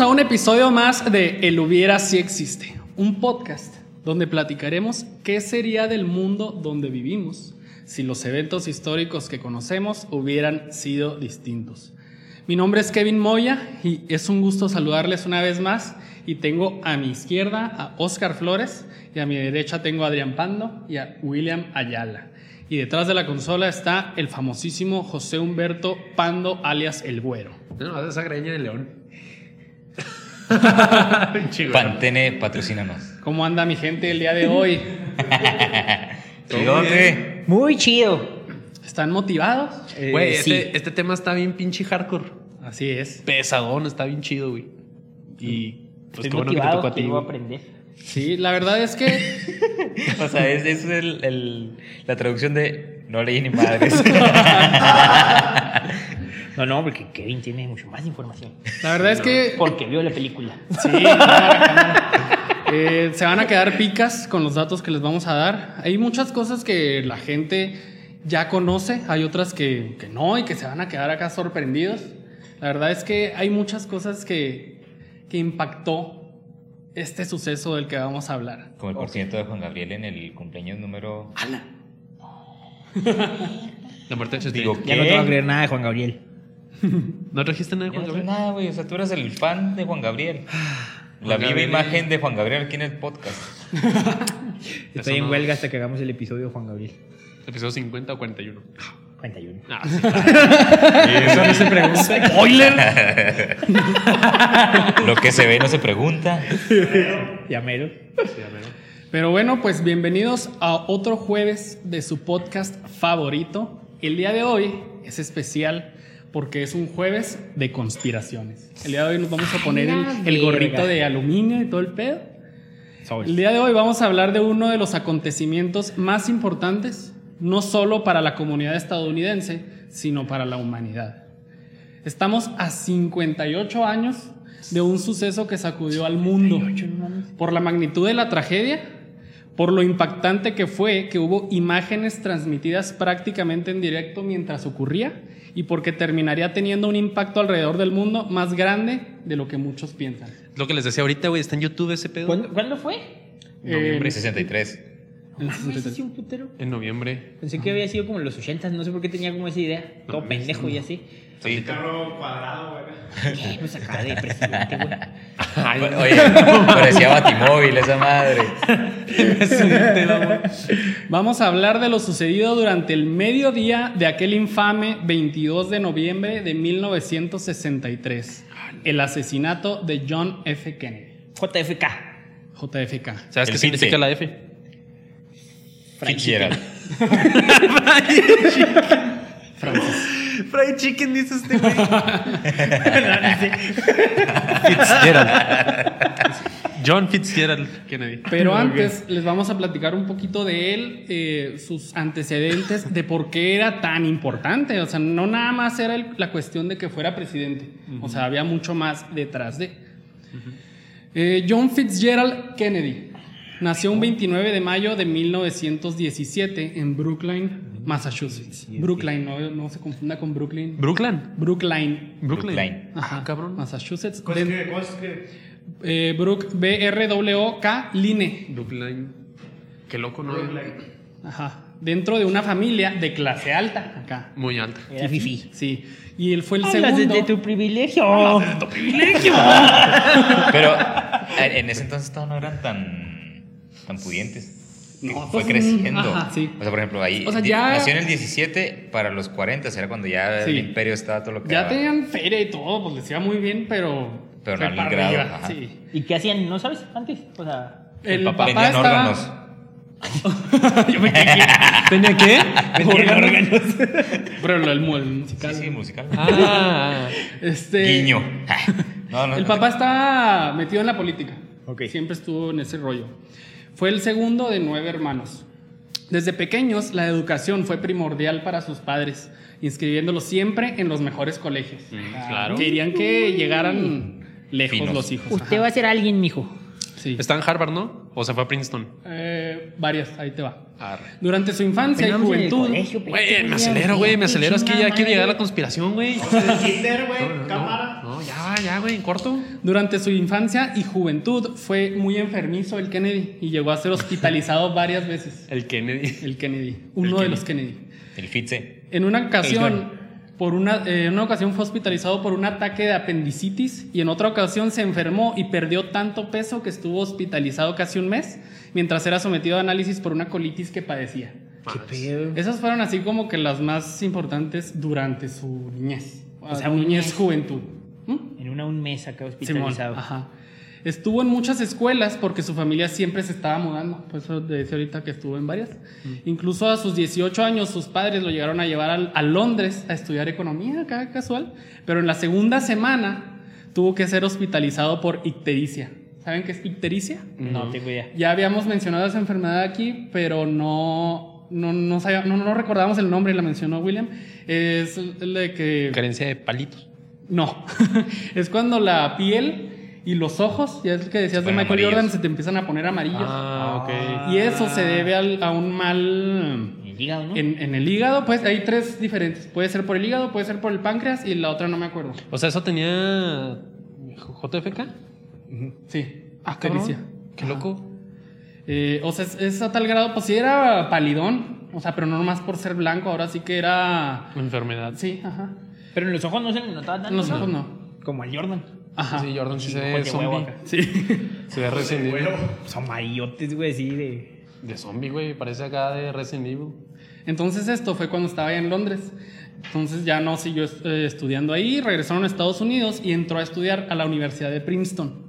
A un episodio más de El hubiera si existe, un podcast donde platicaremos qué sería del mundo donde vivimos si los eventos históricos que conocemos hubieran sido distintos. Mi nombre es Kevin Moya y es un gusto saludarles una vez más y tengo a mi izquierda a Oscar Flores y a mi derecha tengo a Adrián Pando y a William Ayala. Y detrás de la consola está el famosísimo José Humberto Pando alias El Güero. No, esa greña de león. Pantene, patrocínanos. ¿Cómo anda mi gente el día de hoy? Chidote. Muy chido. ¿Están motivados? Eh, Güey, sí. este, este tema está bien pinche hardcore. Así es. Pesadón, está bien chido, güey. Y pues Estoy qué bueno que te motivado, tocó a ti. aprender. Sí, la verdad es que O sea, es, es el- el- la traducción de no leí ni madres. No, no, porque Kevin tiene mucho más información. la verdad es que Porque vio la película. Sí. Eh, se van a quedar picas con los datos que les vamos a dar. Hay muchas cosas que la gente ya conoce, hay otras que, que no y que se van a quedar acá sorprendidos. La verdad es que hay muchas cosas que, que impactó este suceso del que vamos a hablar. Como el porciento de Juan Gabriel en el cumpleaños número. La muerte de. Digo, Ya no te voy a creer nada de Juan Gabriel. ¿No trajiste nada de Juan no Gabriel? nada, güey. O sea, tú eres el fan de Juan Gabriel. La Juan viva Gabriel. imagen de Juan Gabriel aquí en el podcast. Estoy en no. huelga hasta que hagamos el episodio de Juan Gabriel. ¿Episodio 50 o 41? 41. Ah, sí. Eso no se pregunta. ¡Spoiler! Lo que se ve no se pregunta. Ya mero. Sí. Pero bueno, pues bienvenidos a otro jueves de su podcast favorito. El día de hoy es especial porque es un jueves de conspiraciones. El día de hoy nos vamos a poner el, el gorrito de aluminio y todo el pedo. El día de hoy vamos a hablar de uno de los acontecimientos más importantes, no solo para la comunidad estadounidense, sino para la humanidad. Estamos a 58 años de un suceso que sacudió al mundo por la magnitud de la tragedia, por lo impactante que fue que hubo imágenes transmitidas prácticamente en directo mientras ocurría y porque terminaría teniendo un impacto alrededor del mundo más grande de lo que muchos piensan. Es lo que les decía ahorita, güey. Está en YouTube ese pedo. ¿Cuándo, cuándo fue? Noviembre. Eh, 63. En el 63. sí, un putero. En noviembre. Pensé que había sido como en los 80, no sé por qué tenía como esa idea. Todo pendejo y así. Sí. ¿Qué? Pues acá de presidente, güey. Oye, parecía Batimóvil esa madre. Vamos a hablar de lo sucedido durante el mediodía de aquel infame 22 de noviembre de 1963, el asesinato de John F. Kennedy, JFK. JFK. ¿Sabes El qué significa la F? Fitzgerald. Fried chicken, dice este güey. Fitzgerald. John Fitzgerald Kennedy. Pero antes les vamos a platicar un poquito de él, eh, sus antecedentes, de por qué era tan importante. O sea, no nada más era el- la cuestión de que fuera presidente. O sea, había mucho más detrás de. Eh, John Fitzgerald Kennedy nació un 29 de mayo de 1917 en Brookline, Massachusetts. Brookline, no, no se confunda con Brooklyn. Brooklyn. Brookline. Brooklyn. Brookline. Ajá, Ah, cabrón. Massachusetts. Den- eh, Brook, B-R-W-K, Line. Brooklyn. Qué loco, ¿no? Ajá. Dentro de una familia de clase alta, acá. Muy alta. Era fifi. Sí. Y él fue el Hablas segundo. de tu privilegio. Pero eh, en ese entonces todavía no eran tan, tan pudientes. No, fue pues, creciendo. ajá, sí. O sea, por ejemplo, ahí O sea, ya- nació en el 17 para los 40, era cuando ya Sí. el imperio estaba todo lo que Ya daba. tenían feria y todo, pues les iba muy bien, pero. Pero no al grado, ajá. Sí. ¿Y qué hacían? ¿No sabes? Antes. O sea. El, papá papá, Vendían estaba. órganos. Yo me quedé aquí. ¿Tenía qué? órganos. Pero lo del mu- el musical. Sí, sí, musical. Ah. Este. Guiño. no, no, El no. papá está metido en la política. Ok. Siempre estuvo en ese rollo. Fue el segundo de nueve hermanos. Desde pequeños, la educación fue primordial para sus padres, inscribiéndolos siempre en los mejores colegios. Mm, claro. Querían que llegaran lejos Finos. los hijos. Usted ajá. va a ser alguien, mijo. Sí. Está en Harvard, ¿no? O se fue a Princeton. Eh, varias, ahí te va. Arre. Durante su infancia y juventud, Güey, me acelero, güey, me acelero. Es que ya quiero llegar a la conspiración, güey. Cámara. no, no, ya, ya, güey, en corto. durante su infancia y juventud fue muy enfermizo el Kennedy y llegó a ser hospitalizado varias veces. El Kennedy. El Kennedy, uno de los Kennedy. El Fitze. En una ocasión, por una, eh, en una ocasión fue hospitalizado por un ataque de apendicitis y en otra ocasión se enfermó y perdió tanto peso que estuvo hospitalizado casi un mes mientras era sometido a análisis por una colitis que padecía. ¿Qué pedo? Esas fueron así como que las más importantes durante su niñez. O sea, un niñez, mes. juventud. ¿Mm? En una un mes acá Simón, hospitalizado. ajá. Estuvo en muchas escuelas porque su familia siempre se estaba mudando. Por eso te decía ahorita que estuvo en varias. Incluso a sus 18 años, sus padres lo llegaron a llevar a, Londres a estudiar economía, acá casual. Pero en la segunda semana tuvo que ser hospitalizado por ictericia. ¿Saben qué es ictericia? No tengo idea. Ya habíamos mencionado esa enfermedad aquí, pero no, no, no, sabía- no, no recordábamos el nombre y la mencionó William. Es el de que... Carencia de palitos. No, es cuando la piel y los ojos, ya es el que decías de Michael amarillos. Jordan, se te empiezan a poner amarillos. Ah, ok. Y eso se debe al- a un mal El hígado, ¿no? en, en el hígado. Pues hay tres diferentes. Puede ser por el hígado, puede ser por el páncreas y la otra no me acuerdo. O sea, eso tenía. JFK. Sí, Ah, cabrón. Qué loco. Eh, o sea, es, es a tal grado, pues sí era palidón, o sea, pero no nomás por ser blanco, ahora sí que era... Enfermedad. Sí, ajá. Pero en los ojos no se le notaba tanto. En los ¿no? ojos no. Como el Jordan. Ajá. Sí, Jordan sí se Ojos ve zombie. Sí. Se ve Resident Evil. Son amarillotes, güey, sí, de... De zombie, güey. Parece acá de Resident Evil. Entonces esto fue cuando estaba en Londres. Entonces ya no siguió eh, estudiando ahí, regresaron a Estados Unidos y entró a estudiar a la Universidad de Princeton.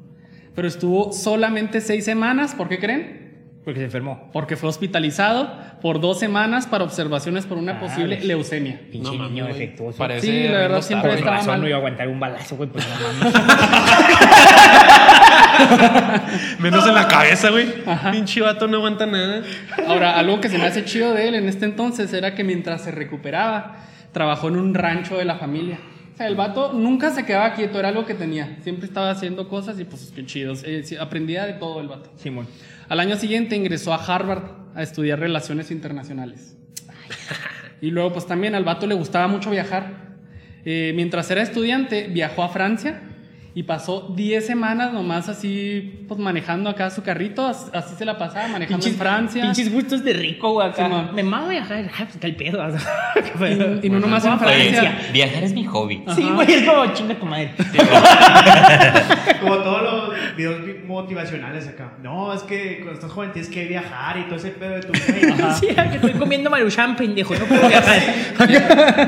Pero estuvo solamente seis semanas, ¿por qué creen? Porque se enfermó. Porque fue hospitalizado por dos semanas para observaciones por una Ah, posible leucemia. Pinche No niño defectuoso. Parece Sí, la verdad, siempre estaba razón mal. no iba a aguantar un balazo, güey, pues no mames. Menos en la cabeza, güey. Pinche vato no aguanta nada. Ahora, algo que se me hace chido de él en este entonces era que mientras se recuperaba, trabajó en un rancho de la familia. O sea, el vato nunca se quedaba quieto, era algo que tenía. Siempre estaba haciendo cosas y pues qué chido. Eh, aprendía de todo el vato. Simón. Al año siguiente ingresó a Harvard a estudiar relaciones internacionales. Y luego pues también al vato le gustaba mucho viajar. Eh, mientras era estudiante viajó a Francia y pasó 10 semanas nomás así pues manejando acá su carrito, as- así se la pasaba manejando en Francia. Pinches gustos de rico, güey, acá. Simón. Me mama viajar. Pues qué el pedo. Y, y no nomás en Francia. Oye, viajar es mi hobby. Sí, güey, es como chinga tu madre. Como todos los videos motivacionales acá. No, es que cuando estás joven tienes que viajar y todo ese pedo de tu güey. Sí, que estoy comiendo maruchan, pendejo. No puedo viajar.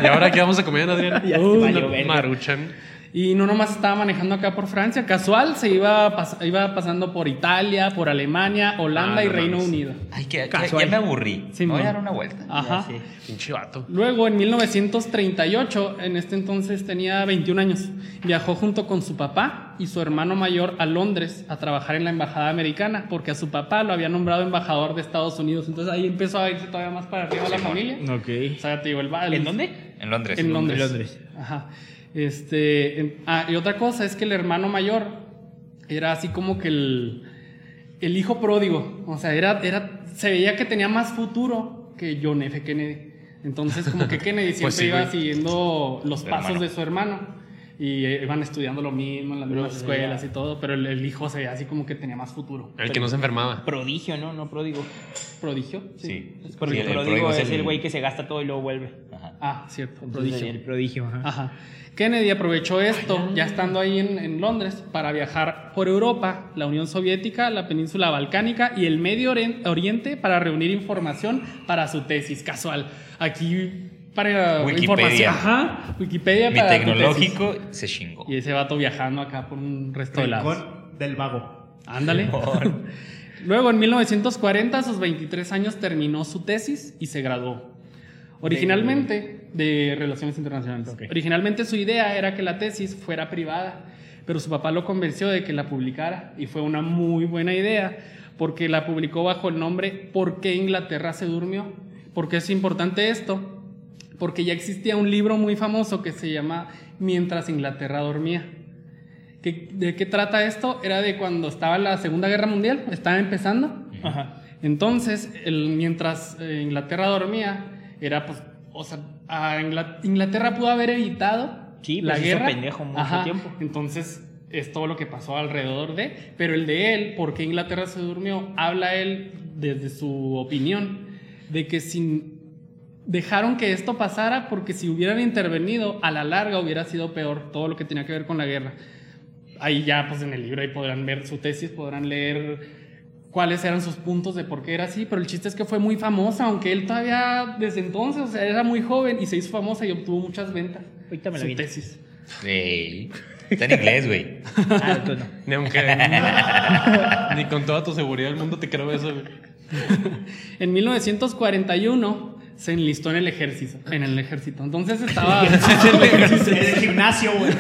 ¿Y ahora qué vamos a comer, Adrián? Ya verga. Maruchan. Y no nomás estaba manejando acá por Francia, casual, se iba, pas- iba pasando por Italia, por Alemania, Holanda Ah, y no Reino mames. Unido. Ay, que Casual. ya me aburrí. Sí, me voy a dar una vuelta. Ajá. Pinche vato. Luego, en 1938, en este entonces tenía 21 años, viajó junto con su papá y su hermano mayor a Londres a trabajar en la embajada americana, porque a su papá lo había nombrado embajador de Estados Unidos. Entonces ahí empezó a irse todavía más para arriba la familia. Ok. O sea, te digo, el, el- ¿En dónde? En Londres. En Londres. En Londres. Ajá. Este, en- ah, y otra cosa es que el hermano mayor era así como que el, el hijo pródigo. O sea, era, era, se veía que tenía más futuro que John F. Kennedy. Entonces, como que Kennedy siempre Pues sí, iba siguiendo los pasos hermano. de su hermano. Y eh, iban estudiando lo mismo en las mismas Pero, escuelas ya. y todo, pero el, el hijo se veía así como que tenía más futuro. El que no se enfermaba. Prodigio, ¿no? No pródigo. Prodigio. Sí. Es Porque Sí, el el es el güey que se gasta todo y luego vuelve. Ajá. Ah, cierto. Entonces, Prodigio. El prodigio, ajá. Ajá. Kennedy aprovechó esto, ya estando ahí en, en Londres, para viajar por Europa, la Unión Soviética, la península balcánica y el Medio Orien- Oriente para reunir información para su tesis. Casual. Aquí para Wikipedia. información. Ajá. Wikipedia Mi para tu tecnológico se chingó. Y ese vato viajando acá por un resto de lados. Del vago. Ándale. Luego, en 1940, a sus 23 años, terminó su tesis y se graduó. Originalmente, de Relaciones Internacionales. Ok. Originalmente su idea era que la tesis fuera privada, pero su papá lo convenció de que la publicara y fue una muy buena idea porque la publicó bajo el nombre ¿Por qué Inglaterra se durmió? ¿Por qué es importante esto? Porque ya existía un libro muy famoso que se llama Mientras Inglaterra dormía. ¿Qué- ¿De qué trata esto? Era de cuando estaba la Segunda Guerra Mundial, estaba empezando. Ajá. Entonces, el- mientras eh, Inglaterra dormía, era pues, o sea, a Inglaterra pudo haber evitado Sí, la pues hizo guerra. pendejo mucho tiempo. Entonces, es todo lo que pasó alrededor de, pero el de él, ¿por qué Inglaterra se durmió? Habla él desde su opinión de que sin dejaron que esto pasara porque si hubieran intervenido a la larga hubiera sido peor todo lo que tenía que ver con la guerra. Ahí ya pues en el libro ahí podrán ver su tesis, podrán leer cuáles eran sus puntos de por qué era así, pero el chiste es que fue muy famosa, aunque él todavía desde entonces, o sea, era muy joven y se hizo famosa y obtuvo muchas ventas. Ahorita me la su tesis. Sí. Está en inglés, güey. Ah, entonces no. Ni aunque. ni con toda tu seguridad del mundo te creo eso, güey. En 1941 se enlistó en el ejército, en el ejército. Entonces estaba Es el gimnasio, güey.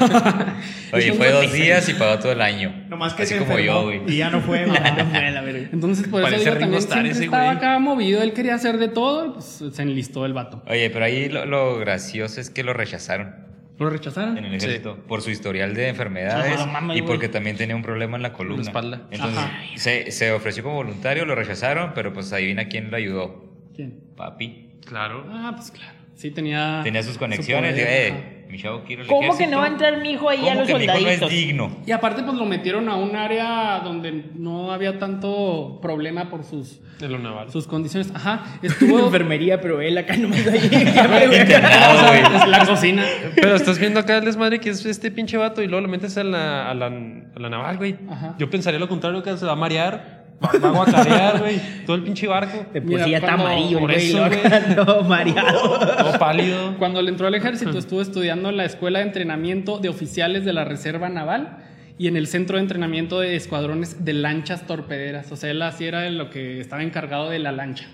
Oye, fue dos días y pagó todo el año. Nomás que Así se como yo, güey. Y ya no fue, güey. No fue a la verga. Entonces, por Parece eso digo, también siempre ese estaba güey. acá movido. Él quería hacer de todo, pues se enlistó el vato. Oye, pero ahí lo, lo gracioso es que lo rechazaron ¿Lo rechazaron? en el ejército por su historial de enfermedades y güey. porque también tenía un problema en la columna. En la espalda. Entonces se, se ofreció como voluntario, lo rechazaron, pero pues adivina quién lo ayudó. ¿Quién? Papi. Claro. Ah, pues claro. Sí, tenía. Tenía sus su conexiones. poder, Digo, ajá. eh, mi chavo quiere el ¿Cómo que no va a entrar mi hijo ahí a ¿Cómo los que mi hijo no soldaditos? es digno? Y aparte, pues lo metieron a un área donde no había tanto problema por sus, De lo naval. sus condiciones. Ajá. Estuvo. enfermería, pero él acá nomás ahí. Internado, güey. Es la cocina. Pero estás viendo acá el desmadre que es este pinche vato y luego lo metes a la, a la, a la naval, güey. Ajá. Yo pensaría lo contrario, que se va a marear. Va va a guacarear, güey. Todo el pinche barco. Mira, sí ya está amarillo por güey. eso, güey. no, mareado. Todo pálido. Cuando le entró al ejército, estuvo estudiando en la Escuela de Entrenamiento de Oficiales de la Reserva Naval y en el Centro de Entrenamiento de Escuadrones de Lanchas Torpederas. O sea, él así era lo que estaba encargado de la lancha.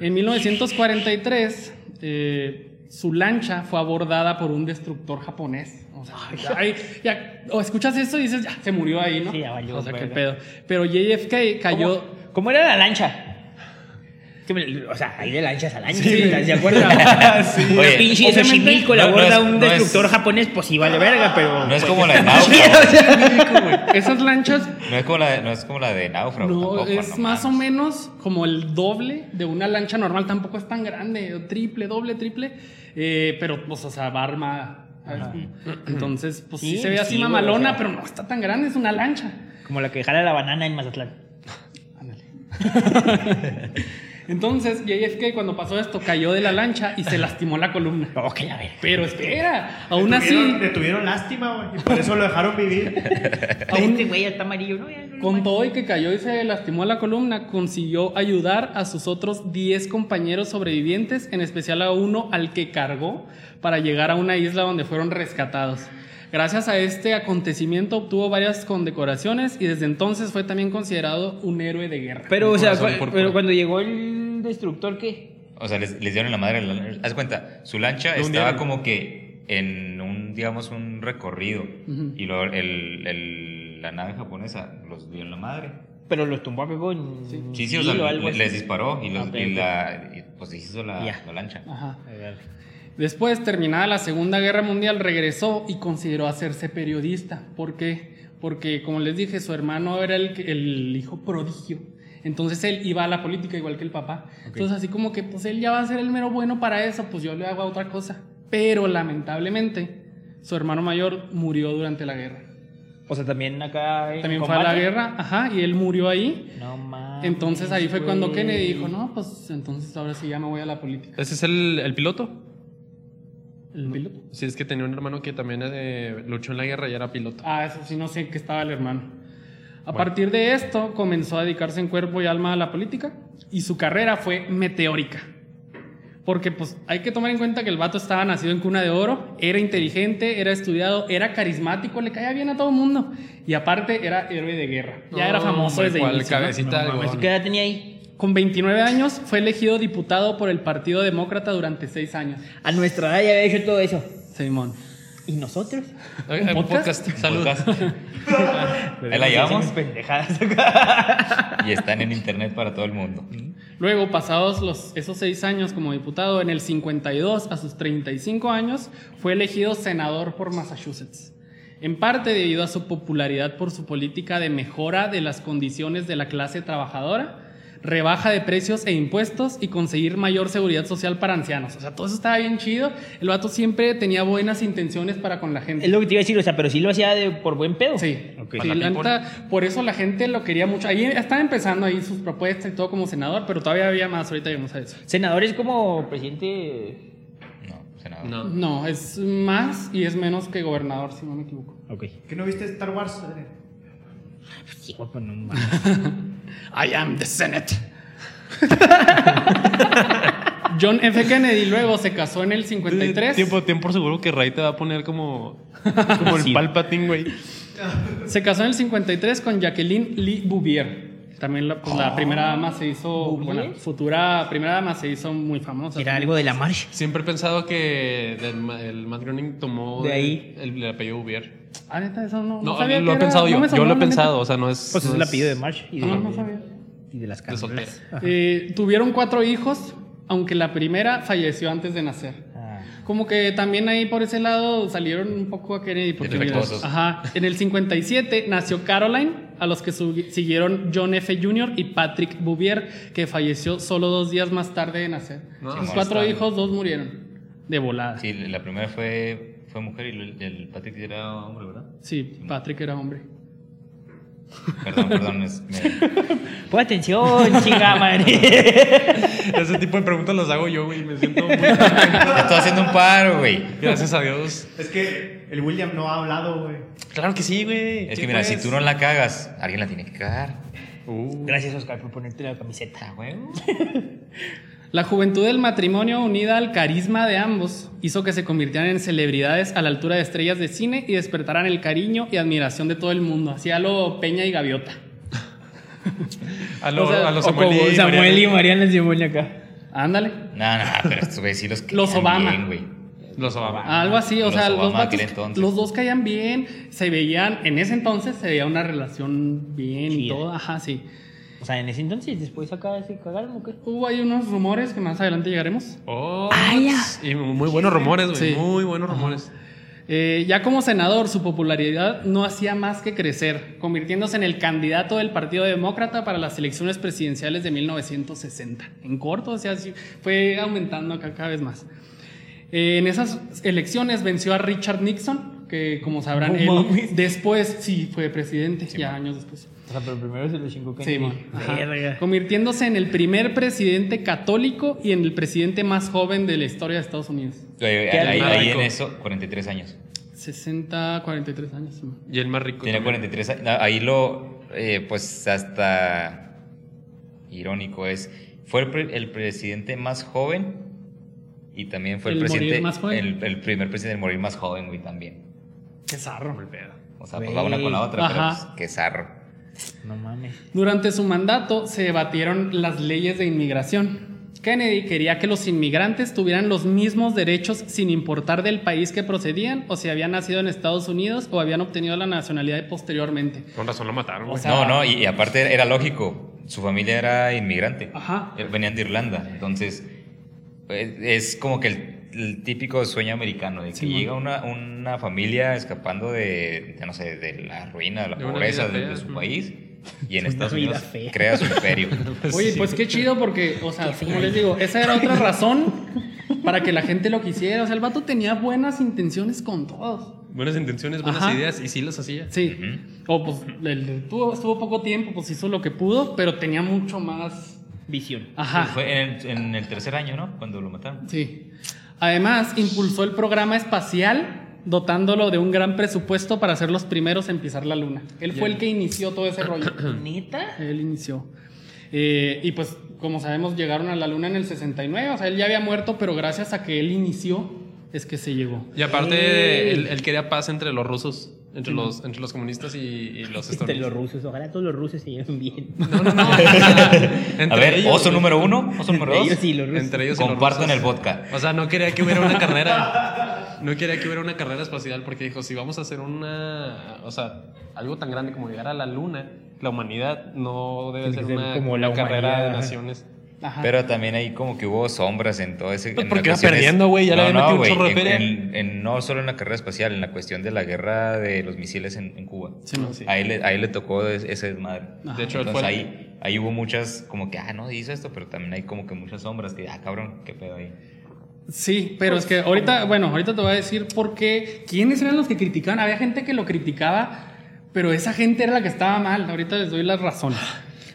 En 1943, eh, su lancha fue abordada por un destructor japonés. O sea, ya, ahí- ya- o escuchas eso y dices, ya, se murió ahí, ¿no? Sí, ya valió o sea, qué pedo. Pero JFK cayó... ¿Cómo, cómo era la lancha? Que me- o sea, hay de lanchas a lanchas, Sí. ¿estás de acuerdo? Sí. Oye, pinche obviamente- Xochimilco la no, no aborda es- un no es- destructor japonés, pues sí vale verga, pero... No es pues, como la de náufrago. Esas lanchas No es como la de, no es como la de náufrago. No, tampoco, es no más o menos como el doble de una lancha normal. Tampoco es tan grande, triple, doble, triple. eh, pero, pues, o sea, va. ¿sabes? Entonces, pues sí, Sí, se ve así mamalona, o sea. pero no está tan grande, es una lancha. Como la que jala la banana en Mazatlán. Entonces, JFK cuando pasó esto cayó de la lancha y se lastimó la columna. Que la verga. Pero espera, aún Le así, tuvieron- Le tuvieron lástima, güey. Y por eso lo dejaron vivir. aún Este güey ya está amarillo, ¿no? Ya no con todo y que cayó y se lastimó la columna, consiguió ayudar a sus otros 10 compañeros sobrevivientes, en especial a uno al que cargó para llegar a una isla donde fueron rescatados. Gracias a este acontecimiento obtuvo varias condecoraciones y desde entonces fue también considerado un héroe de guerra. Pero, o sea, corazón cu- púrpura. pero cuando llegó el destructor, ¿qué? O sea, les, les dieron en la madre. la- Haz cuenta, su lancha Lo estaba como que en un, digamos, un recorrido. Y luego el, el- la nave japonesa los dio en la madre. Pero los tumbó acá con... Sí, sí, o sea, algo les, así. disparó y, los, y la, y, pues se hizo la, la lancha. Ajá. Después, terminada la Segunda Guerra Mundial, regresó y consideró hacerse periodista. ¿Por qué? Porque, como les dije, su hermano era el, el hijo prodigio. Entonces él iba a la política igual que el papá. Entonces así como que pues él ya va a ser el mero bueno para eso, pues yo le hago a otra cosa. Pero lamentablemente su hermano mayor murió durante la guerra. O sea, también acá en También fue a la combate. guerra, ajá, y él murió ahí. No mames. Entonces ahí fue cuando güey. Kennedy dijo, no, pues entonces ahora sí ya me voy a la política. ¿Ese es el, el piloto? ¿El piloto? Sí, es que tenía un hermano que también eh, luchó en la guerra y era piloto. Ah, eso sí, no sé en qué estaba el hermano. A partir de esto, comenzó a dedicarse en cuerpo y alma a la política y su carrera fue meteórica. Porque pues hay que tomar en cuenta que el vato estaba nacido en cuna de oro, era inteligente, era estudiado, era carismático, le caía bien a todo el mundo. Y aparte era héroe de guerra. Ya era No, famoso hombre, desde cuál inicio, ¿no? cabecita algodón. ¿Qué edad tenía ahí? Con 29 años fue elegido diputado por el Partido Demócrata durante 6 años. A nuestra edad ya había hecho todo eso. Simón. ¿Y nosotros? Hay un podcast. Salud. Podcast. Ahí la llevamos. pendejadas Y están en internet para todo el mundo. Luego, pasados los, esos seis años como diputado, en el 52, a sus 35 años, fue elegido senador por Massachusetts. En parte debido a su popularidad por su política de mejora de las condiciones de la clase trabajadora, rebaja de precios e impuestos y conseguir mayor seguridad social para ancianos. O sea, todo eso estaba bien chido. El vato siempre tenía buenas intenciones para con la gente. Es lo que te iba a decir, o sea, pero sí lo hacía de, por buen pedo. Sí, Ok. Sí, Para la people. neta, por eso la gente lo quería mucho. Ahí estaba empezando ahí sus propuestas y todo como senador, pero todavía había más. Ahorita llegamos a eso. Senador es como presidente. No, senador. No. No, es más y es menos que gobernador, si no me equivoco. Ok. ¿Qué no viste Star Wars? Sí, guapo, no mames. I am the Senate. John F. Kennedy luego se casó en el 53. Tiempo, tiempo seguro que Ray te va a poner como, como el Sí. Palpatine, güey. Se casó en el 53 con Jacqueline Lee Bouvier. También la, pues, la primera dama se hizo, bueno, futura primera dama se hizo muy famosa. Era algo de la marcha. Siempre he pensado que el, el Matt Groening tomó De ahí. el, el apellido Ubier. Ah, neta, eso no, No, sabía lo que he pensado no yo. Yo lo he pensado, o sea, no es. Pues es no el apellido de March y de, No, no sabía. y de las De. Eh, tuvieron cuatro hijos, aunque la primera falleció antes de nacer. Como que también ahí por ese lado salieron un poco a Kennedy. Porque, Defectuosos. ajá. En el 57 nació Caroline, a los que siguieron John F. Jr. y Patrick Bouvier, que falleció solo dos días más tarde de nacer. No, Sus sí, cuatro hijos, dos murieron de volada. Sí, Sí, la primera fue, fue mujer y el, el Patrick era hombre, ¿verdad? Patrick era hombre. Perdón, perdón. Es, me- Pon atención, chinga madre. Ese tipo de preguntas las hago yo, güey. Me siento muy. Estoy haciendo un paro, güey. Gracias a Dios. Es que el William no ha hablado, güey. Claro que sí, güey. Es ¿Qué que mira, si pues? tú no la cagas, alguien la tiene que cagar. Uh, Gracias, Oscar, por ponerte la camiseta. Ah, güey. La juventud del matrimonio unida al carisma de ambos hizo que se convirtieran en celebridades a la altura de estrellas de cine y despertaran el cariño y admiración de todo el mundo. Hacía lo Peña y Gaviota. a lo, o sea, a lo Samuel, y Samuel y Mariana. Acá. Ándale. No, no, pero estos güeyes sí los Los querían Obama. bien, güey. Los Obama. Algo así, o Los sea, Obama los, vatos- los dos caían bien, se veían, en ese entonces se veía una relación bien y todo, ajá, sí. O sea, en ese entonces, después acá se cagaron, ¿o qué? Hubo ahí unos rumores que más adelante llegaremos. Oh, Ah, ya. Y muy buenos rumores, güey. Sí. Muy buenos rumores. Eh, ya como senador, su popularidad no hacía más que crecer, convirtiéndose en el candidato del Partido Demócrata para las elecciones presidenciales de 1960. En corto, o sea, fue aumentando acá cada vez más. Eh, en esas elecciones venció a Richard Nixon, que como sabrán, él después sí fue presidente, ya años después. O sea, pero primero se lo chingó Sí. Verga. Convirtiéndose en el primer presidente católico y en el presidente más joven de la historia de Estados Unidos. Ahí, ¿Qué ahí- más ahí rico? en eso, 43 años. 60, 43 años. sí. Y el más rico. Tiene también. 43 años. Ah, Ahí lo, eh, pues hasta irónico es, fue el, pre- el presidente más joven y también fue el, ¿El morir presidente, más joven? El, el primer presidente en morir más joven, güey, también. Qué zarro. O sea, pues la una con la otra, Ajá. pero pues, qué zarro. No mames. Durante su mandato se debatieron las leyes de inmigración. Kennedy quería que los inmigrantes tuvieran los mismos derechos sin importar del país que procedían o si habían nacido en Estados Unidos o habían obtenido la nacionalidad posteriormente. Con razón lo mataron, sea- no, no, y, y aparte era lógico, su familia era inmigrante. Ajá. Venían de Irlanda, entonces eh, es como que el, el típico sueño americano, de que llega una, una familia escapando de, de, no sé, de la ruina, de la De pobreza de, su país y en Estados Unidos fea. crea su imperio. Oye, pues qué chido porque, o sea, como les digo, esa era otra razón para que la gente lo quisiera. O sea, el vato tenía buenas intenciones con todos. Buenas intenciones, buenas Ajá. ideas, y sí las hacía. Sí. O pues el- tuvo, estuvo poco tiempo, pues hizo lo que pudo, pero tenía mucho más. Visión. Ajá. Fue en el, en el tercer año, ¿no? Cuando lo mataron. Sí. Además, impulsó el programa espacial, dotándolo de un gran presupuesto para ser los primeros en pisar la luna. Él fue el que inició todo ese rollo. ¿Neta? Él inició. Eh, y pues, como sabemos, llegaron a la luna en el 69. O sea, él ya había muerto, pero gracias a que él inició, es que se llegó. Y aparte, él quería paz entre los rusos, entre, los, entre los comunistas y, y los Entre los rusos. Ojalá todos los rusos se lleven bien. No, no, no. A ver, ellos, oso número uno, oso número dos. Ellos y los rusos. Entre ellos y los Comparten rusos. el vodka. O sea, no quería que hubiera una carrera. No quería que hubiera una carrera espacial porque dijo, si vamos a hacer una, o sea, algo tan grande como llegar a la luna, la humanidad no debe Tiene ser una, como la una carrera de naciones. Ajá. Pero también ahí como que hubo sombras en todo ese... Pues en porque iba perdiendo, güey, ya le habían metido un güey, chorro de en- feria. en- en- no solo en la carrera espacial, en la cuestión de la guerra de los misiles en, en Cuba. Sí, no, sí. Ahí, le, ahí le tocó es- ese desmadre. Ajá. De hecho, Entonces fue. ahí, ahí hubo muchas, como que, ah, no, hizo esto, pero también hay como que muchas sombras que, ah, cabrón, qué pedo ahí. Sí, pero es que ahorita, bueno, ahorita te voy a decir por qué. ¿Quiénes eran los que criticaban? Había gente que lo criticaba, pero esa gente era la que estaba mal. Ahorita les doy las razones.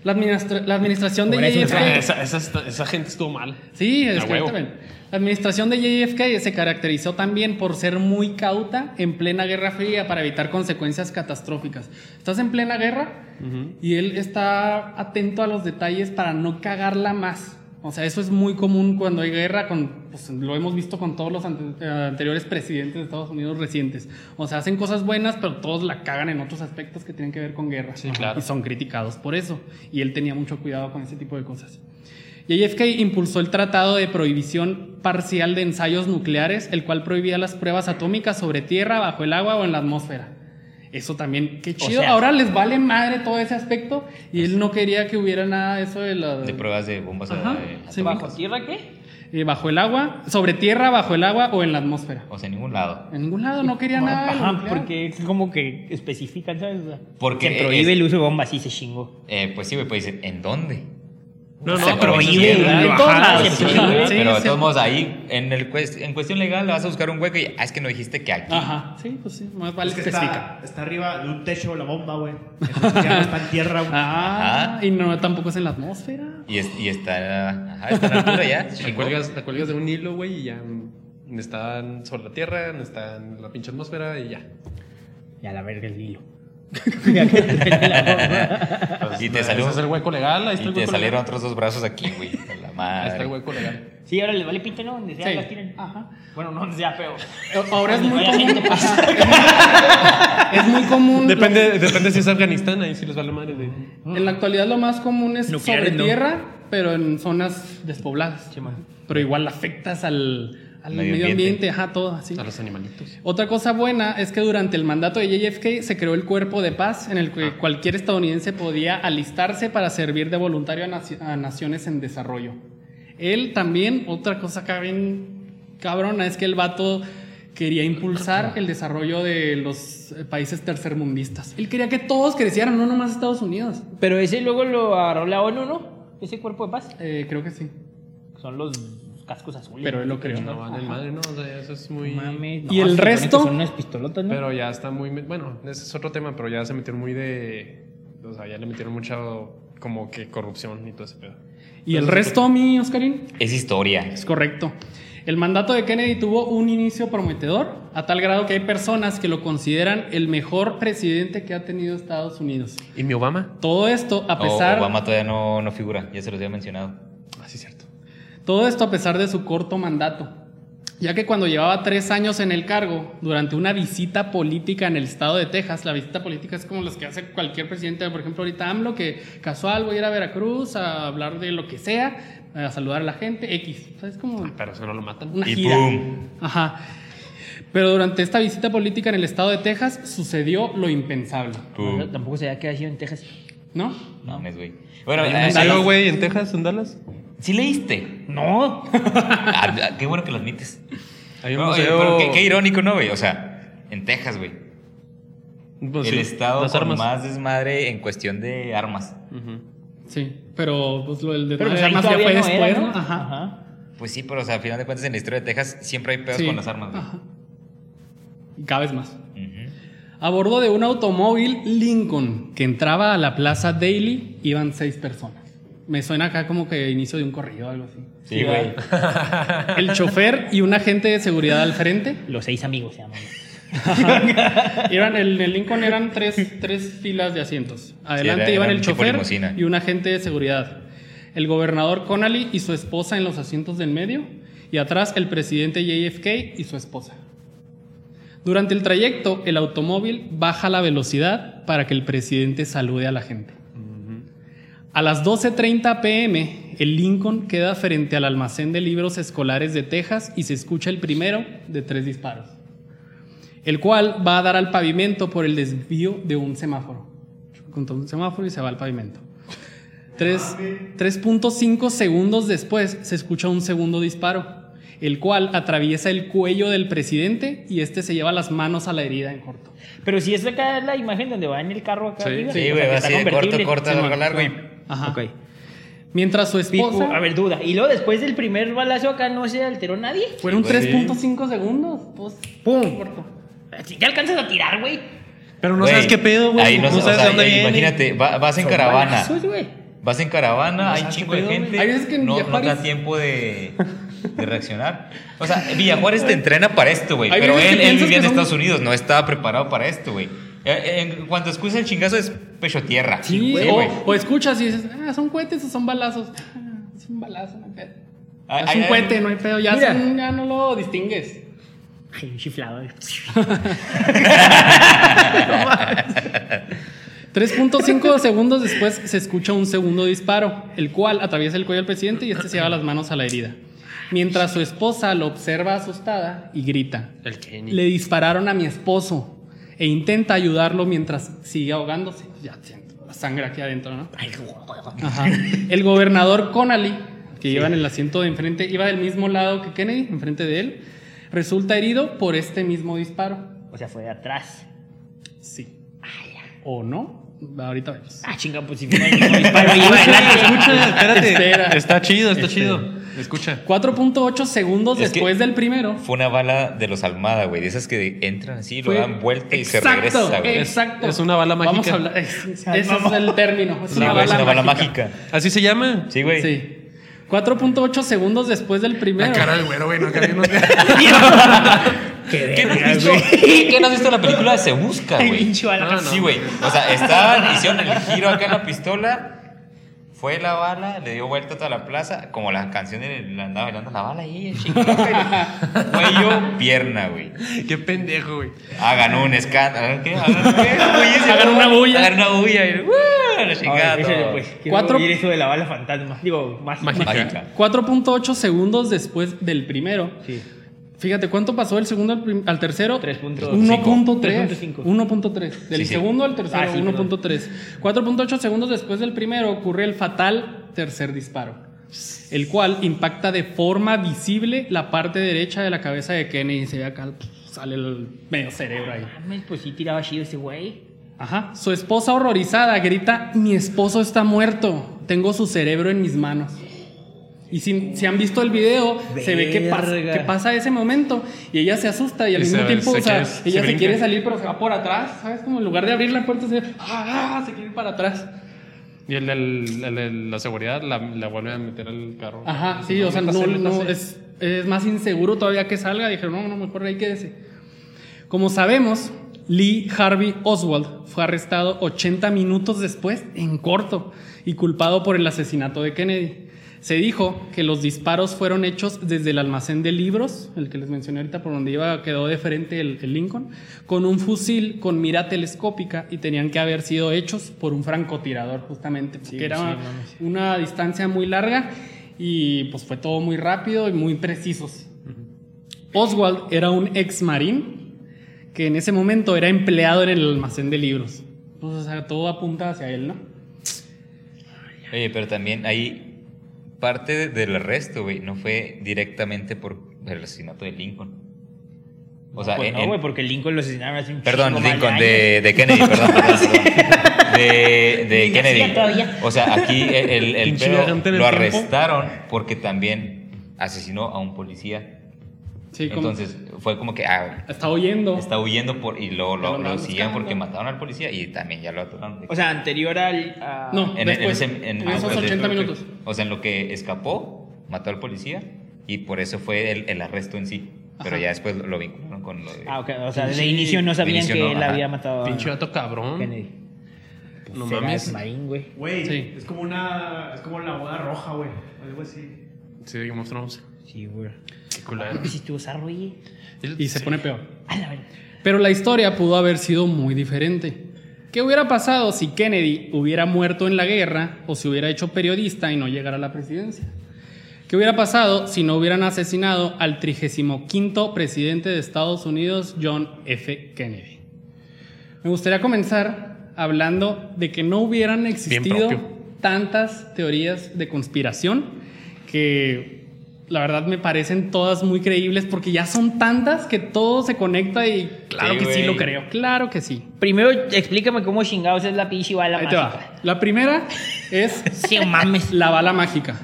La, administra- la administración de JFK. Esa, esa, esa, esa gente estuvo mal. Sí, es que también. La administración de JFK se caracterizó también por ser muy cauta en plena Guerra Fría para evitar consecuencias catastróficas. Estás en plena guerra y él está atento a los detalles para no cagarla más. O sea, eso es muy común cuando hay guerra, con, pues, lo hemos visto con todos los ante- eh, anteriores presidentes de Estados Unidos recientes. O sea, hacen cosas buenas, pero todos la cagan en otros aspectos que tienen que ver con guerra. Sí, claro. Y son criticados por eso. Y él tenía mucho cuidado con ese tipo de cosas. JFK impulsó el Tratado de Prohibición Parcial de Ensayos Nucleares, el cual prohibía las pruebas atómicas sobre tierra, bajo el agua o en la atmósfera. Eso también, qué chido. sea- Ahora les vale madre todo ese aspecto y él no quería que hubiera nada de eso de la... De pruebas de bombas Ajá. eh, ¿Bajo tierra qué? eh, bajo el agua, sobre tierra, bajo el agua o en la atmósfera. O sea, en ningún lado. En ningún lado no quería nada. de Ajá, nuclear. porque es como que especifican, ¿sabes? Porque se prohíbe es- el uso de bombas, sí se chingó. Eh, pues sí, pues dicen, ¿en dónde? No, no, Se pero prohíbe, en todos lados, sí, pero de sí. todos modos, ahí, en, el cuest- en cuestión legal, le vas a buscar un hueco y, ah, es que no dijiste que aquí. Ajá, sí, pues sí, más vale Es que está, está arriba de un techo la bomba, güey. Ya no está en tierra, güey. Ah, Ajá. y no tampoco es en la atmósfera. Y, es- y está, ajá, está en altura ya. La chingó. cuelgas, la cuelgas de un hilo, güey, y ya están sobre la tierra, están en la pinche atmósfera y ya. Ya la verga el hilo. Pues, Y te salió- es el hueco legal, ahí está Y el te salieron legal. otros dos brazos aquí, güey. a La Ahí está el madre. hueco legal. Sí, ahora les vale pito, ¿no? Donde sea Sí. las tienen. Ajá. Bueno, no donde sea, pero. Ahora es muy común. gente, es muy común. Depende, depende si es Afganistán, ahí sí les vale madre. De... En la actualidad lo más común es sobre no. tierra, pero en zonas despobladas. Pero igual afectas al, al Medio medio, ambiente. ambiente, ajá, todo así. A los animalitos. Otra cosa buena es que durante el mandato de JFK se creó el cuerpo de paz en el que cualquier estadounidense podía alistarse para servir de voluntario a, naci- a naciones en desarrollo. Él también, otra cosa acá bien cabrona, es que el vato quería impulsar el desarrollo de los eh, países tercermundistas. Él quería que todos crecieran, no nomás Estados Unidos. Pero ese luego lo agarró la ONU, ¿no? Ese cuerpo de paz. Eh, creo que sí. Son los cascos azules. Pero él lo creó. No vale madre, no, o sea, eso es muy. Mames. ¿Y no, el se supone resto? que Son unas pistolotas, ¿no? Pero ya está muy. Bueno, ese es otro tema, pero ya se metieron muy de. O sea, ya le metieron mucha como que corrupción y todo ese pedo. ¿Y el resto, mi Oscarín? Es historia. Es correcto. El mandato de Kennedy tuvo un inicio prometedor, a tal grado que hay personas que lo consideran el mejor presidente que ha tenido Estados Unidos. ¿Y mi Obama? Todo esto a pesar, Obama todavía no, no figura, ya se los había mencionado. Ah, sí, cierto. Todo esto a pesar de su corto mandato, ya que cuando llevaba tres años en el cargo, durante una visita política en el estado de Texas, la visita política es como las que hace cualquier presidente, por ejemplo ahorita AMLO, que casual voy a ir a Veracruz a hablar de lo que sea, a saludar a la gente, X, o sea, es como Pero eso no lo matan. una Y gira. ¡pum! Ajá. Pero durante esta visita política en el estado de Texas sucedió lo impensable, Pum. Tampoco se había quedado sido en Texas. ¿No? No mames, güey. Bueno, Hay un eh, güey, en Texas, en Dallas. ¿sí leíste? No. Ah, qué bueno que lo admites. Hay un No, oye, museo. pero qué, qué irónico, ¿no, güey? O sea, en Texas, güey. Pues el sí, estado las con armas. más desmadre en cuestión de armas. Sí, pero pues lo del Pero pues de ahí armas ya fue no después, era, ¿no? ¿no? Ajá. Ajá. Pues sí, pero o sea, a final de cuentas en la historia de Texas siempre hay pedos Sí. con las armas, güey. Ajá. Y cada vez más. A bordo de un automóvil Lincoln que entraba a la Plaza Daily iban seis personas. Me suena acá como que inicio de un corrido o algo así. Sí, güey. El chofer y un agente de seguridad al frente. Los seis amigos se llaman. Iban, el, el Lincoln eran tres, tres filas de asientos. Adelante era- iban era el chofer y un agente de seguridad. El gobernador Connally y su esposa en los asientos del medio. Y atrás el presidente JFK y su esposa. Durante el trayecto, el automóvil baja la velocidad para que el presidente salude a la gente. A las 12.30 pm, el Lincoln queda frente al almacén de libros escolares de Texas y se escucha el primero de tres disparos, el cual va a dar al pavimento por el desvío de un semáforo. Contra un semáforo y se va al pavimento. Tres- 3.5 segundos después se escucha un segundo disparo, el cual atraviesa el cuello del presidente y este se lleva las manos a la herida en corto. Pero si es acá la imagen donde va en el carro acá Sí. arriba. Sí, güey, así de corto, corto, Sí, largo, largo y... Ajá. Ok. Mientras su Pico, esposa... a ver, duda. Y luego después del primer balazo acá no se alteró nadie. Fueron Sí, güey. 3.5 segundos. Pues, ¡Pum! corto. Si ya alcanzas a tirar, güey. Pero no Güey, sabes qué pedo, güey. Ahí no, no, sé, o sabes sea, de dónde viene. Imagínate, va- vas en Son caravana. balazos. Vas en caravana, hay sabes chingo de gente. güey. Hay veces que en no, no da tiempo de, de reaccionar. O sea, Villa Juárez te entrena para esto, güey. Pero él, él vivía en son- Estados Unidos, no estaba preparado para esto, güey. Eh, En cuanto escuchas el chingazo es pecho tierra. Sí, güey, o, escuchas y dices, ah, son cohetes o son balazos. Ah, es un balazo, no hay pedo. Ay, es ay, un ay. cohete, no hay pedo. Ya, Mira. son- ya no lo distingues. Ay, un chiflado. güey. 3.5 segundos después se escucha un segundo disparo, el cual atraviesa el cuello del presidente y este se lleva las manos a la herida. Mientras su esposa lo observa asustada y grita. El Kenny. Le dispararon a mi esposo e intenta ayudarlo mientras sigue ahogándose. Ya siento la sangre aquí adentro, ¿no? Ay, Ajá. El gobernador Connally, que iba en el asiento de enfrente, iba del mismo lado que Kennedy, enfrente de él, resulta herido por este mismo disparo. O sea, fue de atrás. Sí. ¿O no? Ahorita vemos. Ah, chinga, pues si fue el mismo disparo y iba adelante. Escucha, espérate. Espera. Está chido, está Este. chido. Escucha. 4.8 segundos Es después del primero. Fue una bala de los Almada, güey. De esas que entran así, lo dan vuelta y se Exacto, regresa, güey. Exacto. Es una bala Vamos mágica. a hablar. es- ese es el término. Es Sí, una güey, es bala una bala mágica. mágica. Así se llama. Sí, güey. Sí. 4.8 segundos después del primero. La cara del güero, güey. No, que no Qué ¿Qué no has visto? ¿Qué no has visto la película de Se Busca, güey? No, no. Sí, güey. O sea, estaban, hicieron el giro acá en la pistola. Fue la bala, le dio vuelta a toda la plaza, como la canción de le andaba bailando la bala ahí, el chingo. Cuello, pierna, güey. Qué pendejo, güey. Hagan un escándalo. ¿Qué? Hagan, ¿qué? Hagan una bulla. Hagan una bulla. Y, ¡uh! La chingada. Todo. pues. Cuatro- eso de la bala fantasma. Digo, más Mágica. Mágica. 4.8 segundos después del primero. Sí. Fíjate, ¿cuánto pasó del segundo al, al tercero? 3.5. 1.3. 3.5. 1.3. Del Sí, sí. segundo al tercero, Ah, sí, 1.3. 4.8 segundos después del primero ocurre el fatal tercer disparo, el cual impacta de forma visible la parte derecha de la cabeza de Kennedy. Se ve acá, sale el medio cerebro ahí. Mames, Pues sí tiraba chido ese güey. Ajá. Su esposa horrorizada grita, mi esposo está muerto, tengo su cerebro en mis manos. Y si, si han visto el video, se ve que pasa, Verga. que pasa ese momento y ella se asusta y al Y mismo se- tiempo, se o sea, se ella se, quiere salir pero se va por atrás, ¿sabes? Como en lugar de abrir la puerta, se, ¡ah! se quiere ir para atrás. Y el, de la seguridad la, la vuelve a meter al carro. Ajá, sí, o sea, no, no, es, es más inseguro todavía que salga. Dijeron, no, no, mejor ahí quédese. Como sabemos, Lee Harvey Oswald fue arrestado 80 minutos después, en corto, y culpado por el asesinato de Kennedy. Se dijo que los disparos fueron hechos desde el almacén de libros, el que les mencioné ahorita, por donde iba, quedó de frente el, el Lincoln, con un fusil con mira telescópica y tenían que haber sido hechos por un francotirador, justamente, porque era sí, una- una distancia muy larga y pues fue todo muy rápido y muy precisos. Oswald era un ex marín que en ese momento era empleado en el almacén de libros. Pues, o sea, todo apunta hacia él, ¿no? Oye, pero también ahí parte de- del arresto, güey, no fue directamente por el asesinato de Lincoln. O sea, Pues en- no, güey, porque Lincoln lo asesinaron hace un Perdón, Lincoln, de, de Kennedy, perdón, perdón, perdón. De, de Kennedy. todavía. O sea, aquí el, el, pedo lo arrestaron porque también asesinó a un policía. Sí, como Entonces fue como que ah, está oyendo. está huyendo por, y lo, Lo lo, lo buscando. porque mataron al policía y también ya lo atoraron. O sea, anterior al. a- No. en, en después, ese- en- en esos ah, 80 ok. minutos. O sea, en lo que escapó, mató al policía y por eso fue el, el arresto en sí. Pero Ajá. ya después lo, lo vincularon con lo de... Ah, ok. O sea, desde Pinche- inicio no sabían inicio que no, él ajá. había matado a Pinche vato cabrón. Kennedy. No Será mames. Güey. Güey, Sí. es como una. Es como la boda roja, güey. Algo así. Sí, Game of Thrones. Sí, güey. Qué culero. Estuvo zarro, güey. Y se pone peor. A la. Pero la historia pudo haber sido muy diferente. ¿Qué hubiera pasado si Kennedy hubiera muerto en la guerra o si hubiera hecho periodista y no llegara a la presidencia? ¿Qué hubiera pasado si no hubieran asesinado al 35 presidente de Estados Unidos, John F. Kennedy? Me gustaría comenzar hablando de que no hubieran existido tantas teorías de conspiración que la verdad me parecen todas muy creíbles porque ya son tantas que todo se conecta y claro Sí, que sí lo creo, claro que sí. Primero, explícame cómo chingados es la pinche bala Ahí te va. mágica. La primera es Sí, mames. la bala mágica.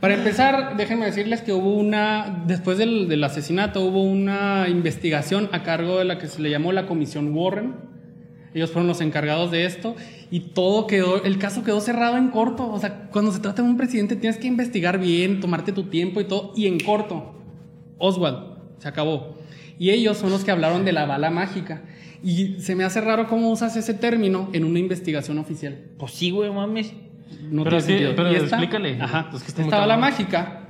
Para empezar, déjenme decirles que hubo una, después del, del asesinato, hubo una investigación a cargo de la que se le llamó la Comisión Warren. Ellos fueron los encargados de esto y todo quedó, el caso quedó cerrado en corto. O sea, cuando se trata de un presidente tienes que investigar bien, tomarte tu tiempo y todo, y en corto. Oswald, se acabó. Y ellos son los que hablaron de la bala mágica. Y se me hace raro cómo usas ese término en una investigación oficial. Pues sí, güey, mames. No Pero tiene que- sentido. pero Y esta- explícale. Ajá. Es que esta bala cabrón. mágica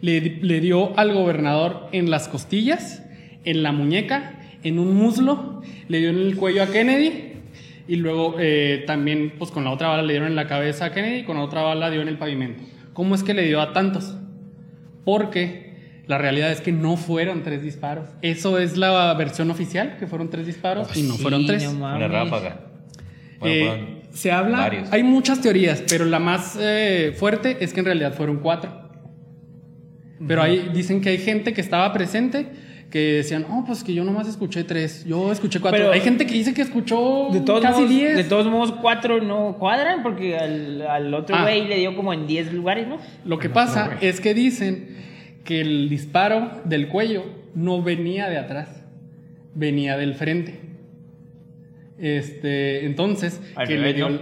le, le dio al gobernador en las costillas, en la muñeca, en un muslo, le dio en el cuello a Kennedy y luego eh, también pues con la otra bala le dieron en la cabeza a Kennedy y con la otra bala dio en el pavimento. ¿Cómo es que le dio a tantos? Porque la realidad es que no fueron tres disparos. Eso es la versión oficial, que fueron tres disparos y no Sí, fueron tres. no. Una ráfaga. Bueno, Eh, fueron se habla, varios. hay muchas teorías, pero la más eh, fuerte es que en realidad fueron cuatro. Pero ahí dicen que hay gente que estaba presente que decían, oh, pues que yo nomás escuché tres, yo escuché cuatro. Pero- hay gente que dice que escuchó De todos, casi modos, diez. de todos modos, cuatro no cuadran porque al, al otro Ah. güey le dio como en 10 lugares, ¿no? Lo que pasa es que dicen que el disparo del cuello no venía de atrás, venía del frente. Este, entonces, Al que le dio ¿no?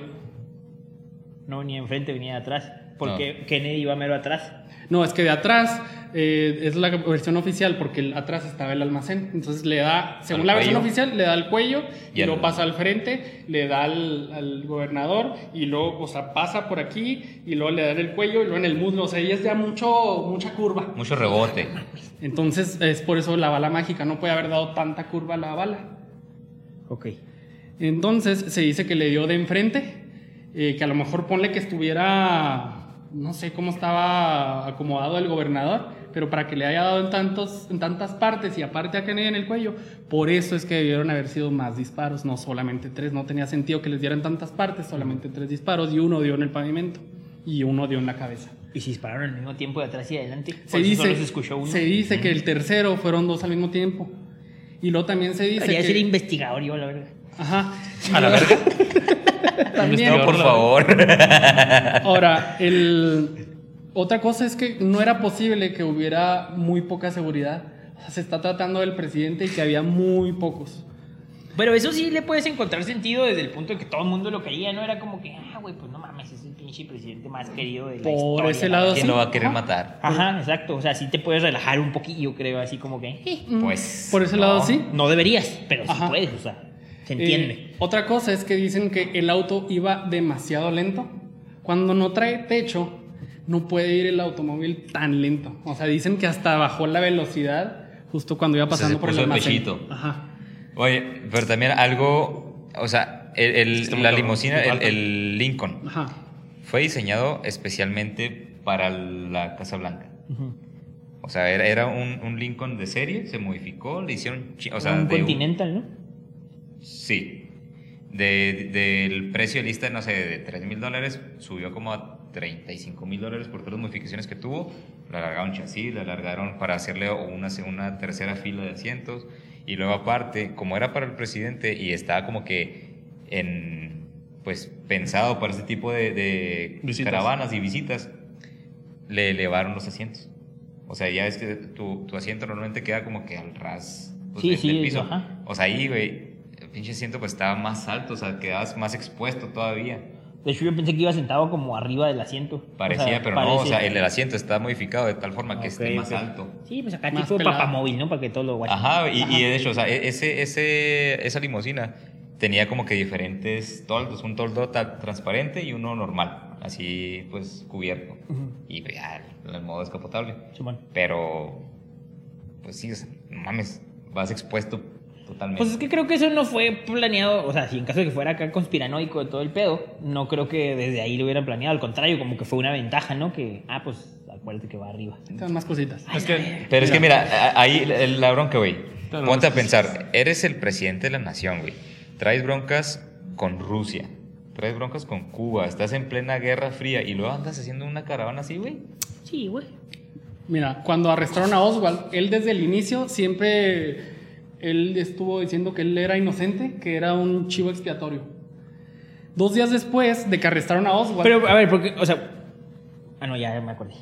No venía enfrente, venía de atrás. Porque Kennedy iba mero atrás. No, es que de atrás eh, es la versión oficial porque el- atrás estaba el almacén. Entonces le da, según Al la versión oficial, le da al cuello y, Y luego pasa al frente, le da al, al gobernador y luego, o sea, pasa por aquí y luego le da en el cuello y luego en el muslo. O sea, ella es ya mucho, mucha curva. Mucho rebote. Entonces es por eso la bala mágica no puede haber dado tanta curva a la bala. Ok. Entonces se dice que le dio de enfrente, eh, que a lo mejor ponle que estuviera, no sé cómo estaba acomodado el gobernador, pero para que le haya dado en, tantos, en tantas partes y aparte a Kennedy en el cuello, por eso es que debieron haber sido más disparos, no solamente tres, no tenía sentido que les dieran tantas partes, solamente tres disparos y uno dio en el pavimento y uno dio en la cabeza. Y se dispararon al mismo tiempo de atrás y adelante. Se Por eso dice, solo se escuchó uno. se dice que el tercero fueron dos al mismo tiempo. Y luego también se dice Debería que... ser investigador yo, la verdad. Ajá. A la verga. También. No, por favor. Ahora, el... otra cosa es que no era posible que hubiera muy poca seguridad. O sea, se está tratando del presidente y que había muy pocos. Pero eso sí le puedes encontrar sentido desde el punto de que todo el mundo lo quería, ¿no? Era como que, ah, güey, pues no mames, es el pinche presidente más querido de la Por historia. ese la lado, verdad. ¿Quién sí. lo va a querer Ajá. matar? Ajá, exacto. O sea, sí te puedes relajar un poquillo, creo, así como que. eh, Pues. Por ese no. lado sí. no deberías, pero sí Ajá. puedes, o sea, se entiende. Eh, otra cosa es que dicen que el auto iba demasiado lento. Cuando no trae techo, no puede ir el automóvil tan lento. O sea, dicen que hasta bajó la velocidad justo cuando iba O sea, pasando se por el puso el almacén. pechito. Ajá. Oye, pero también algo. O sea, el, el- la limusina, el, Lincoln, Ajá. fue diseñado especialmente para la Casa Blanca. O sea, era, era un, un Lincoln de serie, se modificó, le hicieron. O sea, un de- Continental, ¿no? Sí. De- del precio de lista, no sé, de 3 mil dólares, subió como a 35 mil dólares por todas las modificaciones que tuvo. Le alargaron chasis, le alargaron para hacerle una, una tercera fila de asientos. Y luego aparte, como era para el presidente y estaba como que en, pues, pensado para ese tipo de, de caravanas y visitas, le elevaron los asientos. O sea, ya es que tu, tu asiento normalmente queda como que al ras pues, Sí, del- sí, del piso. ajá. O sea, ahí, güey, pinche asiento pues estaba más alto, o sea, quedabas más expuesto todavía. De hecho, yo pensé que iba sentado como arriba del asiento. Parecía, O sea, pero no, o parece- sea, el, el asiento está modificado de tal forma que esté Ok, más ok. alto. Sí, pues acá Más tipo pelado. papamóvil, ¿no? Para que todo lo guachen. Ajá, y, y de hecho, o sea, e- ese, ese, esa limusina tenía como que diferentes toldos, un toldo transparente y uno normal, así pues cubierto. Y pues, ya, el modo descapotable. Pero, pues sí, o sea, no mames, vas expuesto totalmente. Pues es que creo que eso no fue planeado, o sea, si en caso de que fuera acá conspiranoico de todo el pedo, no creo que desde ahí lo hubieran planeado, al contrario, como que fue una ventaja, ¿no? Que, ah, pues acuérdate que va arriba. Están más cositas. Es que. Pero es que mira, ahí el- la bronca, güey. Ponte a pensar, eres el presidente de la nación, güey. Traes broncas con Rusia. traes broncas con Cuba, estás en plena guerra fría y luego andas haciendo una caravana así, güey. Sí, güey. Mira, cuando arrestaron a Oswald, él desde el inicio siempre él estuvo diciendo que él era inocente, que era un chivo expiatorio. Dos días después de que arrestaron a Oswald, Pero, a ver, porque, o sea. Ah, no, ya me acordé.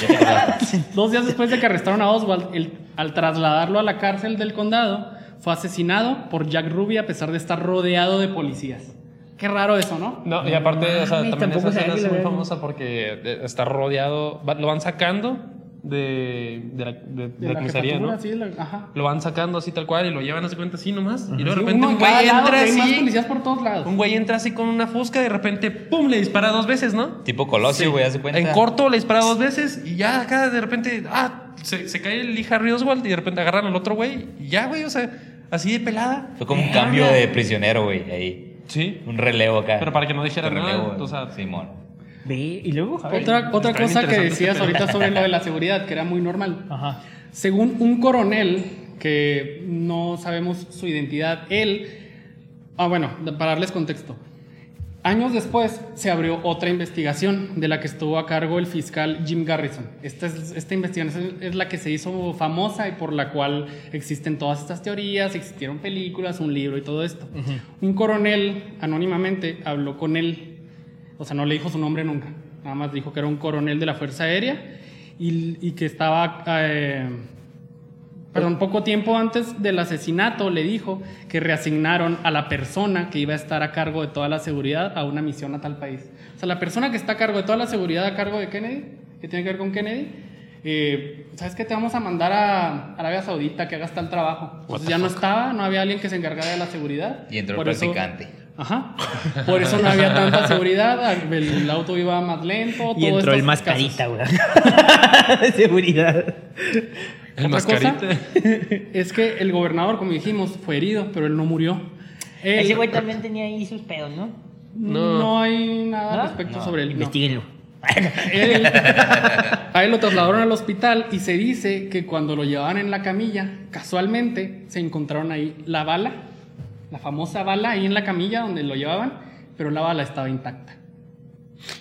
Ya dos días después de que arrestaron a Oswald, él, al trasladarlo a la cárcel del condado, fue asesinado por Jack Ruby a pesar de estar rodeado de policías. Qué raro eso, ¿no? No, y aparte, o sea, también esa escena es muy famosa porque eh, está rodeado, va- lo van sacando de, de la, de- de la comisaría, jefatura, ¿no? sí, la- ajá. Lo van sacando así tal cual y lo llevan así cuenta así nomás. Y luego de repente un güey lado, entra que hay más así. policías por todos lados. Un güey entra así con una fusca y de repente, ¡pum! le dispara dos veces, ¿no? tipo Colosio, güey, haz de cuenta. En corto le dispara dos veces y ya acá de repente, ah, se, se cae el Lee Harry Oswald y de repente agarran al otro güey y ya, güey, o sea, así de pelada. Fue como un cambio de prisionero, güey, ahí. Sí. Un relevo acá. Pero para que no dijera nada, relevo, o sea- Simón. Ve, y luego. a ver. Otra, otra cosa que decías este ahorita sobre lo de la seguridad, que era muy normal. Ajá. Según un coronel, que no sabemos su identidad, él, ah bueno, para darles contexto, años después se abrió otra investigación de la que estuvo a cargo el fiscal Jim Garrison. Esta, es- esta investigación es la que se hizo famosa y por la cual existen todas estas teorías, existieron películas, un libro y todo esto. Un coronel, anónimamente, habló con él, o sea, no le dijo su nombre nunca, nada más dijo que era un coronel de la Fuerza Aérea y, y que estaba... eh, Perdón, poco tiempo antes del asesinato le dijo que reasignaron a la persona que iba a estar a cargo de toda la seguridad a una misión a tal país. O sea, la persona que está a cargo de toda la seguridad a cargo de Kennedy, que tiene que ver con Kennedy, eh, ¿sabes qué? Te vamos a mandar a Arabia Saudita que hagas tal trabajo. Entonces ya no estaba, no había alguien que se encargara de la seguridad. Y entró el eso- practicante. Ajá. Por eso no había tanta seguridad, el auto iba más lento. Y todo entró el mascarita, güey. Seguridad. El Otra cosa mascarita. es que el gobernador, como dijimos, fue herido, pero él no murió. Él- Ese güey también tenía ahí sus pedos, ¿no? no. No. hay nada ¿No? respecto No. sobre él. no. Investíguenlo. Él- a él lo trasladaron al hospital y se dice que cuando lo llevaban en la camilla, casualmente se encontraron ahí la bala, la famosa bala ahí en la camilla donde lo llevaban, pero la bala estaba intacta.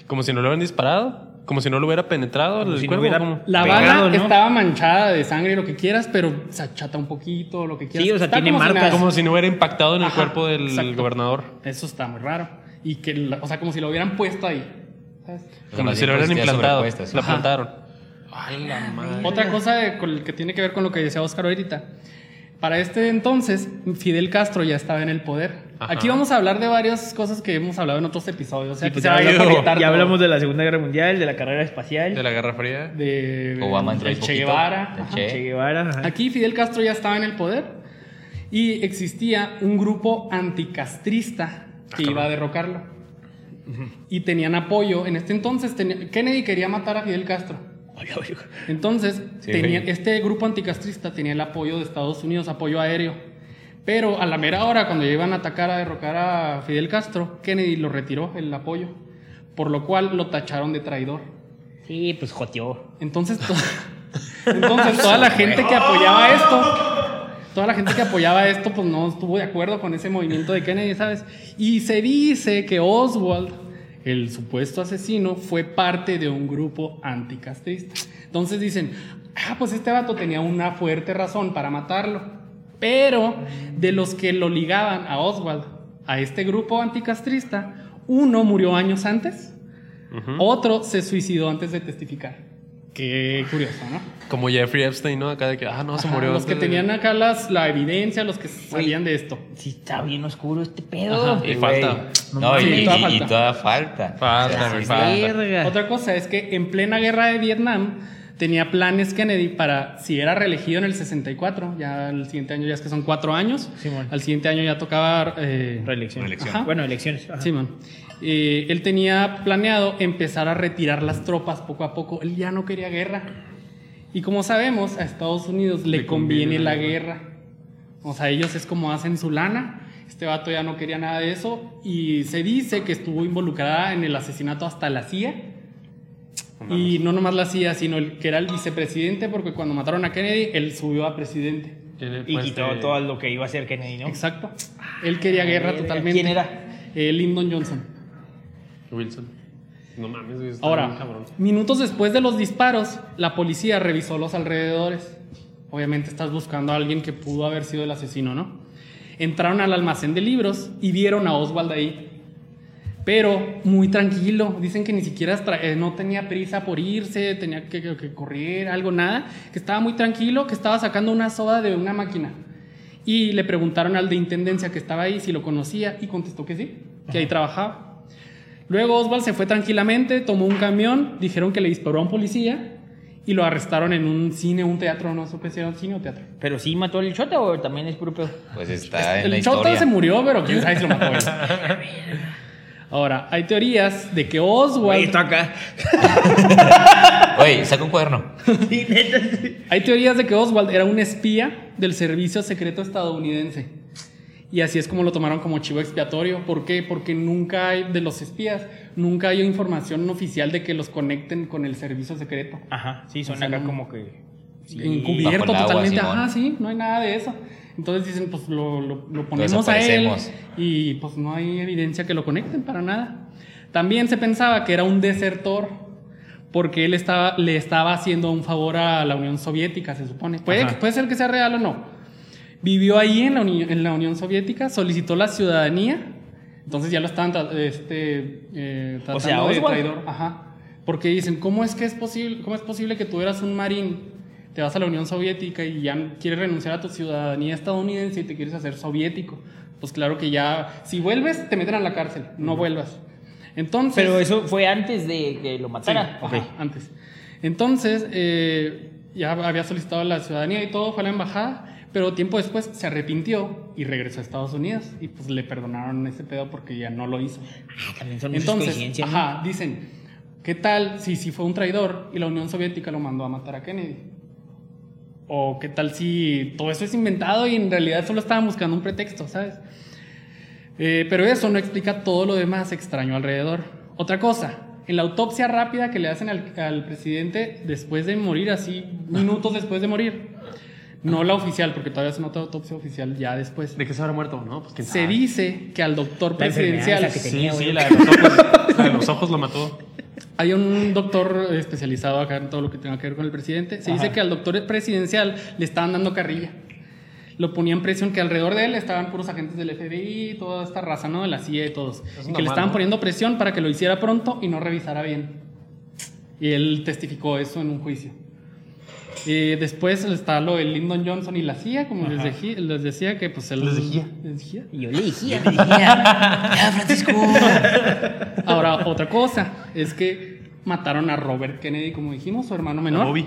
Como si no lo hubieran disparado. Como si no lo hubiera penetrado Como el si no cuerpo. hubiera- como- La Pegado, bala ¿no? estaba manchada de sangre, lo que quieras, pero se achata un poquito, lo que quieras. Sí, o sea, Está tiene como si marcas. nada. Como si no hubiera impactado en el Ajá, cuerpo del exacto. gobernador. Eso está muy raro. Y que, la- o sea, como si lo hubieran puesto ahí. ¿sabes? Como si lo hubieran consistía implantado. La plantaron. Ay, la madre. Otra cosa de- con el que tiene que ver con lo que decía Oscar ahorita. Para este entonces, Fidel Castro ya estaba en el poder. Ajá. Aquí vamos a hablar de varias cosas que hemos hablado en otros episodios. O sea, Sí, pues se ya, ya- ya hablamos de la Segunda Guerra Mundial, de la carrera espacial, De la Guerra Fría. de Obama entró ahí Che Guevara. Ajá. Che. Che Guevara. ajá. Aquí Fidel Castro ya estaba en el poder y existía un grupo anticastrista que iba a derrocarlo. Y tenían apoyo. En este entonces, Kennedy quería matar a Fidel Castro. Entonces, Sí, tenía- este grupo anticastrista tenía el apoyo de Estados Unidos, apoyo aéreo. Pero a la mera hora, cuando iban a atacar a derrocar a Fidel Castro, Kennedy lo retiró el apoyo, por lo cual lo tacharon de traidor. Sí, pues joteó. Entonces, to- entonces toda la gente que apoyaba esto, toda la gente que apoyaba esto, pues no estuvo de acuerdo con ese movimiento de Kennedy, ¿sabes? Y se dice que Oswald, el supuesto asesino, fue parte de un grupo anticastrista. Entonces dicen, ah, pues este vato tenía una fuerte razón para matarlo. Pero de los que lo ligaban a Oswald, a este grupo anticastrista, uno murió años antes, otro se suicidó antes de testificar. Qué curioso, ¿no? Como Jeffrey Epstein, ¿no? Acá de que, ah, no, se Ajá, murió. Los que de- tenían acá las, la evidencia, los que sabían de esto. Sí, está bien oscuro este pedo. Ajá. Y falta. No No, y, y- Todavía y falta. todavía falta. Falta, O sea, falta. Verga. Otra cosa es que en plena guerra de Vietnam tenía planes Kennedy para, si era reelegido en el 64, ya el siguiente año ya es que son cuatro años, Simón. al siguiente año ya tocaba... eh, Reelección. Bueno, elecciones. ajá. Man. Eh, él tenía planeado empezar a retirar las tropas poco a poco. Él ya no quería guerra. Y como sabemos, a Estados Unidos le, Le conviene, conviene la guerra. O sea, ellos es como hacen su lana. Este vato ya no quería nada de eso. Y se dice que estuvo involucrada en el asesinato hasta la CIA. Y no nomás la CIA, sino el que era el vicepresidente, porque cuando mataron a Kennedy, él subió a presidente. Y quitó este, todo lo que iba a hacer Kennedy, ¿no? Exacto. Él quería guerra verga. totalmente. ¿Quién era? Eh, Lyndon Johnson. Wilson. No mames, güey. Ahora, cabrón. minutos después de los disparos, la policía revisó los alrededores. Obviamente estás buscando a alguien que pudo haber sido el asesino, ¿no? Entraron al almacén de libros y vieron a Oswald ahí. Pero muy tranquilo. Dicen que ni siquiera eh, no tenía prisa por irse, tenía que, que- que correr, algo, nada. Que estaba muy tranquilo, que estaba sacando una soda de una máquina. Y le preguntaron al de intendencia que estaba ahí si lo conocía y contestó que sí, que ahí trabajaba. Luego Oswald se fue tranquilamente, tomó un camión, dijeron que le disparó a un policía y lo arrestaron en un cine, un teatro, no supe si era un cine o teatro. ¿Pero sí mató al chota o también es puro pedo? Pues está en El la chota historia. se murió, pero quién sabe si lo mató él. Ahora, hay teorías de que Oswald... acá. Oye, saca un cuaderno. Hay teorías de que Oswald era un espía del servicio secreto estadounidense. Y así es como lo tomaron como chivo expiatorio. ¿Por qué? Porque nunca hay, de los espías, nunca hay información oficial de que los conecten con el servicio secreto. Ajá, sí, son O sea, acá no- como que. sí. Encubierto agua, totalmente. Simón. Ajá, sí, no hay nada de eso. Entonces dicen, pues lo, lo- lo ponemos a él y pues no hay evidencia que lo conecten para nada. También se pensaba que era un desertor porque él estaba, le estaba haciendo un favor a la Unión Soviética, se supone. Puede, Ajá. puede ser que sea real o no. Vivió ahí en la, en la Unión Soviética, solicitó la ciudadanía, entonces ya lo estaban tra- este, eh, tratando sea, de traidor. Ajá. Porque dicen, ¿cómo es que es posible, cómo es posible que tú eras un marín, te vas a la Unión Soviética y ya quieres renunciar a tu ciudadanía estadounidense y te quieres hacer soviético? Pues claro que ya, si vuelves, te meten a la cárcel, no vuelvas. Entonces, Pero eso fue antes de que lo Sí, matara. ajá, antes. Entonces, eh, ya había solicitado la ciudadanía y todo, fue a la embajada, pero tiempo después se arrepintió y regresó a Estados Unidos y pues le perdonaron ese pedo porque ya no lo hizo. Ah, también son Entonces. ¿no? ajá, dicen, ¿qué tal si, si fue un traidor y la Unión Soviética lo mandó a matar a Kennedy? O qué tal si todo eso es inventado y en realidad solo estaban buscando un pretexto, ¿sabes? Eh, pero eso no explica todo lo demás extraño alrededor. Otra cosa, en la autopsia rápida que le hacen al, al presidente después de morir, así minutos después de morir, no la oficial, porque todavía se nota autopsia oficial ya después. ¿De qué se habrá muerto? No, pues quién Se dice que al doctor presidencial, que Sí, tenía, sí, la de los ojos, la de los ojos lo mató. Hay un doctor especializado acá en todo lo que tenga que ver con el presidente. Se dice que al doctor presidencial le estaban dando carrilla. Lo ponían presión que alrededor de él estaban puros agentes del FBI, toda esta raza, ¿no? De la CIA y todos. y que le estaban ¿no? poniendo presión para que lo hiciera pronto y no revisara bien. Y él testificó eso en un juicio. Y después está lo de Lyndon Johnson y la CIA, como les, dejí- les decía, que pues él... Les decía. les decía. Y yo le dije, Ya, ya, Francisco. Ahora, otra cosa es que mataron a Robert Kennedy, como dijimos, su hermano menor. Bobby.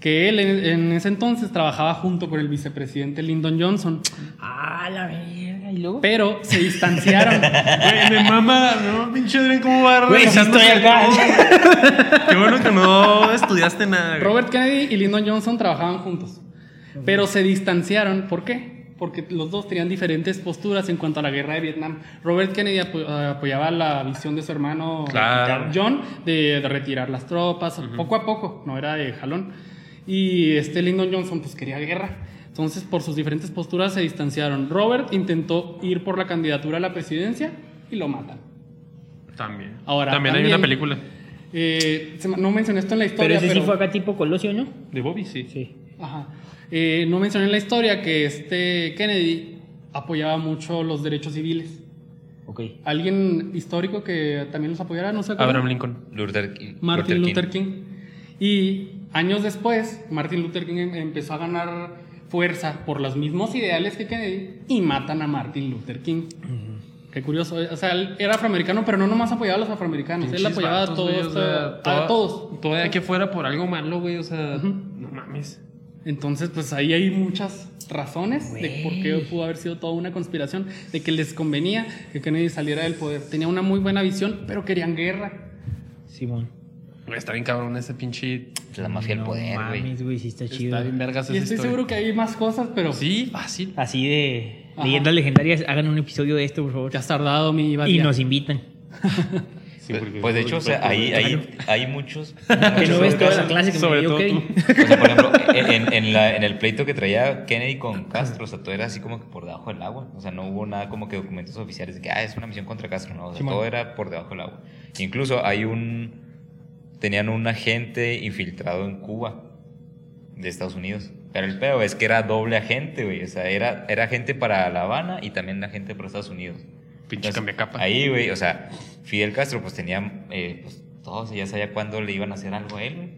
Que él en, en ese entonces trabajaba junto con el vicepresidente Lyndon Johnson. ah, la verga. Y luego. Pero se distanciaron. Güey, me mama, no, pinche Adrián, ¿cómo va Güey, estoy acá. Qué bueno que no estudiaste nada. güey. Robert Kennedy y Lyndon Johnson trabajaban juntos. Pero se distanciaron. ¿Por qué? Porque los dos tenían diferentes posturas en cuanto a la guerra de Vietnam. Robert Kennedy apo- apoyaba la visión de su hermano Claro. John de, de retirar las tropas, poco a poco, no era de jalón. Y este Lyndon Johnson pues quería guerra. Entonces, por sus diferentes posturas se distanciaron. Robert intentó ir por la candidatura a la presidencia y lo matan. También. Ahora, también, hay una película. Eh, no mencioné esto en la Pero historia, ese pero... sí fue acá tipo Colosio, ¿no? De Bobby, sí. Sí. Ajá. Eh, no mencioné en la historia que este Kennedy apoyaba mucho los derechos civiles. Ok. Alguien histórico que también los apoyara, no sé. Abraham Lincoln. Luther, King- Martin Luther Luther King. Y años después, Martin Luther King em- empezó a ganar fuerza por los mismos ideales que Kennedy y matan a Martin Luther King. Qué curioso. eh. O sea, él era afroamericano, pero no nomás apoyaba a los afroamericanos. él apoyaba a vatos, todos. güey, o sea, a toda- todos. Todavía que fuera por algo malo, güey, o sea, no mames. Entonces, pues ahí hay muchas razones de por qué pudo haber sido toda una conspiración, de que les convenía que Kennedy saliera del poder. Tenía una muy buena visión, pero querían guerra. Simón. Güey, está bien cabrón ese pinche. La mafia del No poder, güey. mames, güey, sí está chido. Está bien vergas Y estoy historia. seguro que hay más cosas, pero Sí, fácil. Así de Ajá. leyendas legendarias, hagan un episodio de esto, por favor. te has tardado, mi Y nos invitan. Pues, pues, de hecho, o sea, ahí hay, hay muchos. Que no ves toda la clase que Sobre me dio, todo ok. tú. O sea, por ejemplo, en, en la- en el pleito que traía Kennedy con Castro, o sea, todo era así como que por debajo del agua. O sea, no hubo nada como que documentos oficiales de que, ah, es una misión contra Castro, no. O sea, todo era por debajo del agua. Incluso hay un. Tenían un agente infiltrado en Cuba de Estados Unidos. Pero el pedo es que era doble agente, güey. O sea, era, era agente para La Habana y también agente para Estados Unidos. Pinche Entonces, cambiacapa. Ahí, güey, o sea, Fidel Castro, pues tenía. Eh, pues todos, ya sabía cuándo le iban a hacer algo a él, güey.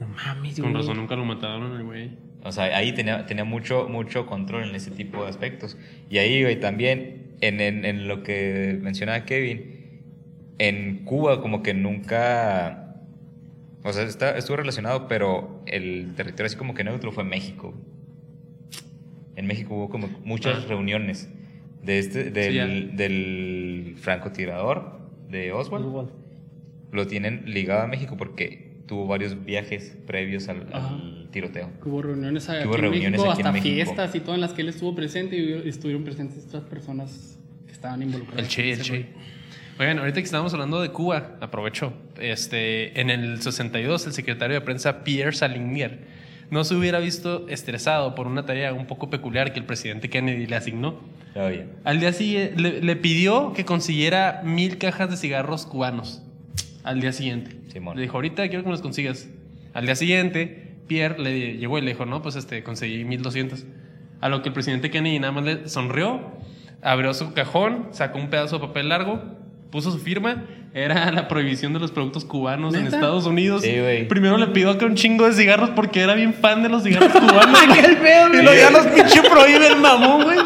No mames, Con güey. razón nunca lo mataron al güey. O sea, ahí tenía, tenía mucho, mucho control en ese tipo de aspectos. Y ahí, güey, también, en, en, en lo que mencionaba Kevin, en Cuba como que nunca... O sea, está, estuvo relacionado, pero el territorio así como que neutro fue México. En México hubo como muchas Ah. reuniones de este, del, ya. del francotirador de Oswald. Lo tienen ligado a México porque tuvo varios viajes previos al, al tiroteo. Hubo reuniones aquí Hubo en reuniones México, aquí en hasta México. fiestas y todo en las que él estuvo presente y estuvieron presentes otras personas que estaban involucradas. El Che, en el Che. rollo. Oigan, ahorita que estábamos hablando de Cuba, aprovecho. Este, en el 62, el secretario de prensa Pierre Salinger no se hubiera visto estresado por una tarea un poco peculiar que el presidente Kennedy le asignó. Oye, Al día siguiente le, le pidió que consiguiera mil cajas de cigarros cubanos. Al día siguiente. Simón. Le dijo, ahorita quiero que me los consigas. Al día siguiente, Pierre le llegó y le dijo, no, pues este, conseguí 1200. A lo que el presidente Kennedy nada más le sonrió, abrió su cajón, sacó un pedazo de papel largo, puso su firma. Era la prohibición de los productos cubanos en. Estados Unidos. Sí, güey. Primero le pidió acá un chingo de cigarros porque era bien fan de los cigarros cubanos. ¡Qué pedo, y luego ya los pinche prohíbe el mamón, güey.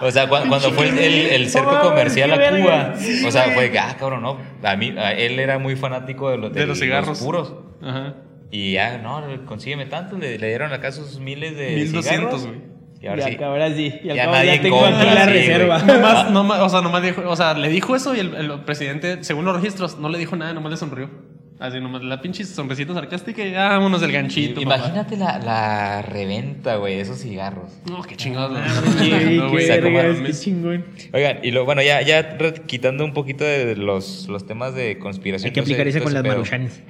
O sea, cu- cuando fue el, el- el cerco comercial a Cuba, o sea, fue que, ah, cabrón, no. A mí, a él era muy fanático de, los De los cigarros. puros. Ajá. Y ya, no, consígueme tanto. Le, le dieron acá sus miles de 1200, cigarros. güey. Y ahora Ya, sí. ahora sí. Y al Ya cabo nadie ya tengo aquí la sí, reserva. Nomás, nomás, o sea, nomás dijo, o sea, le dijo eso y el, el presidente, según los registros, no le dijo nada, nomás le sonrió. Así nomás, la pinche sonrisita sarcástica y ah, vámonos del ganchito. Imagínate la, la reventa, güey, esos cigarros. No, qué chingados. Sí, qué chingón. Oigan, y lo, bueno, ya, ya quitando un poquito de los, los temas de conspiración. Hay que aplicar todo con las maruchanes.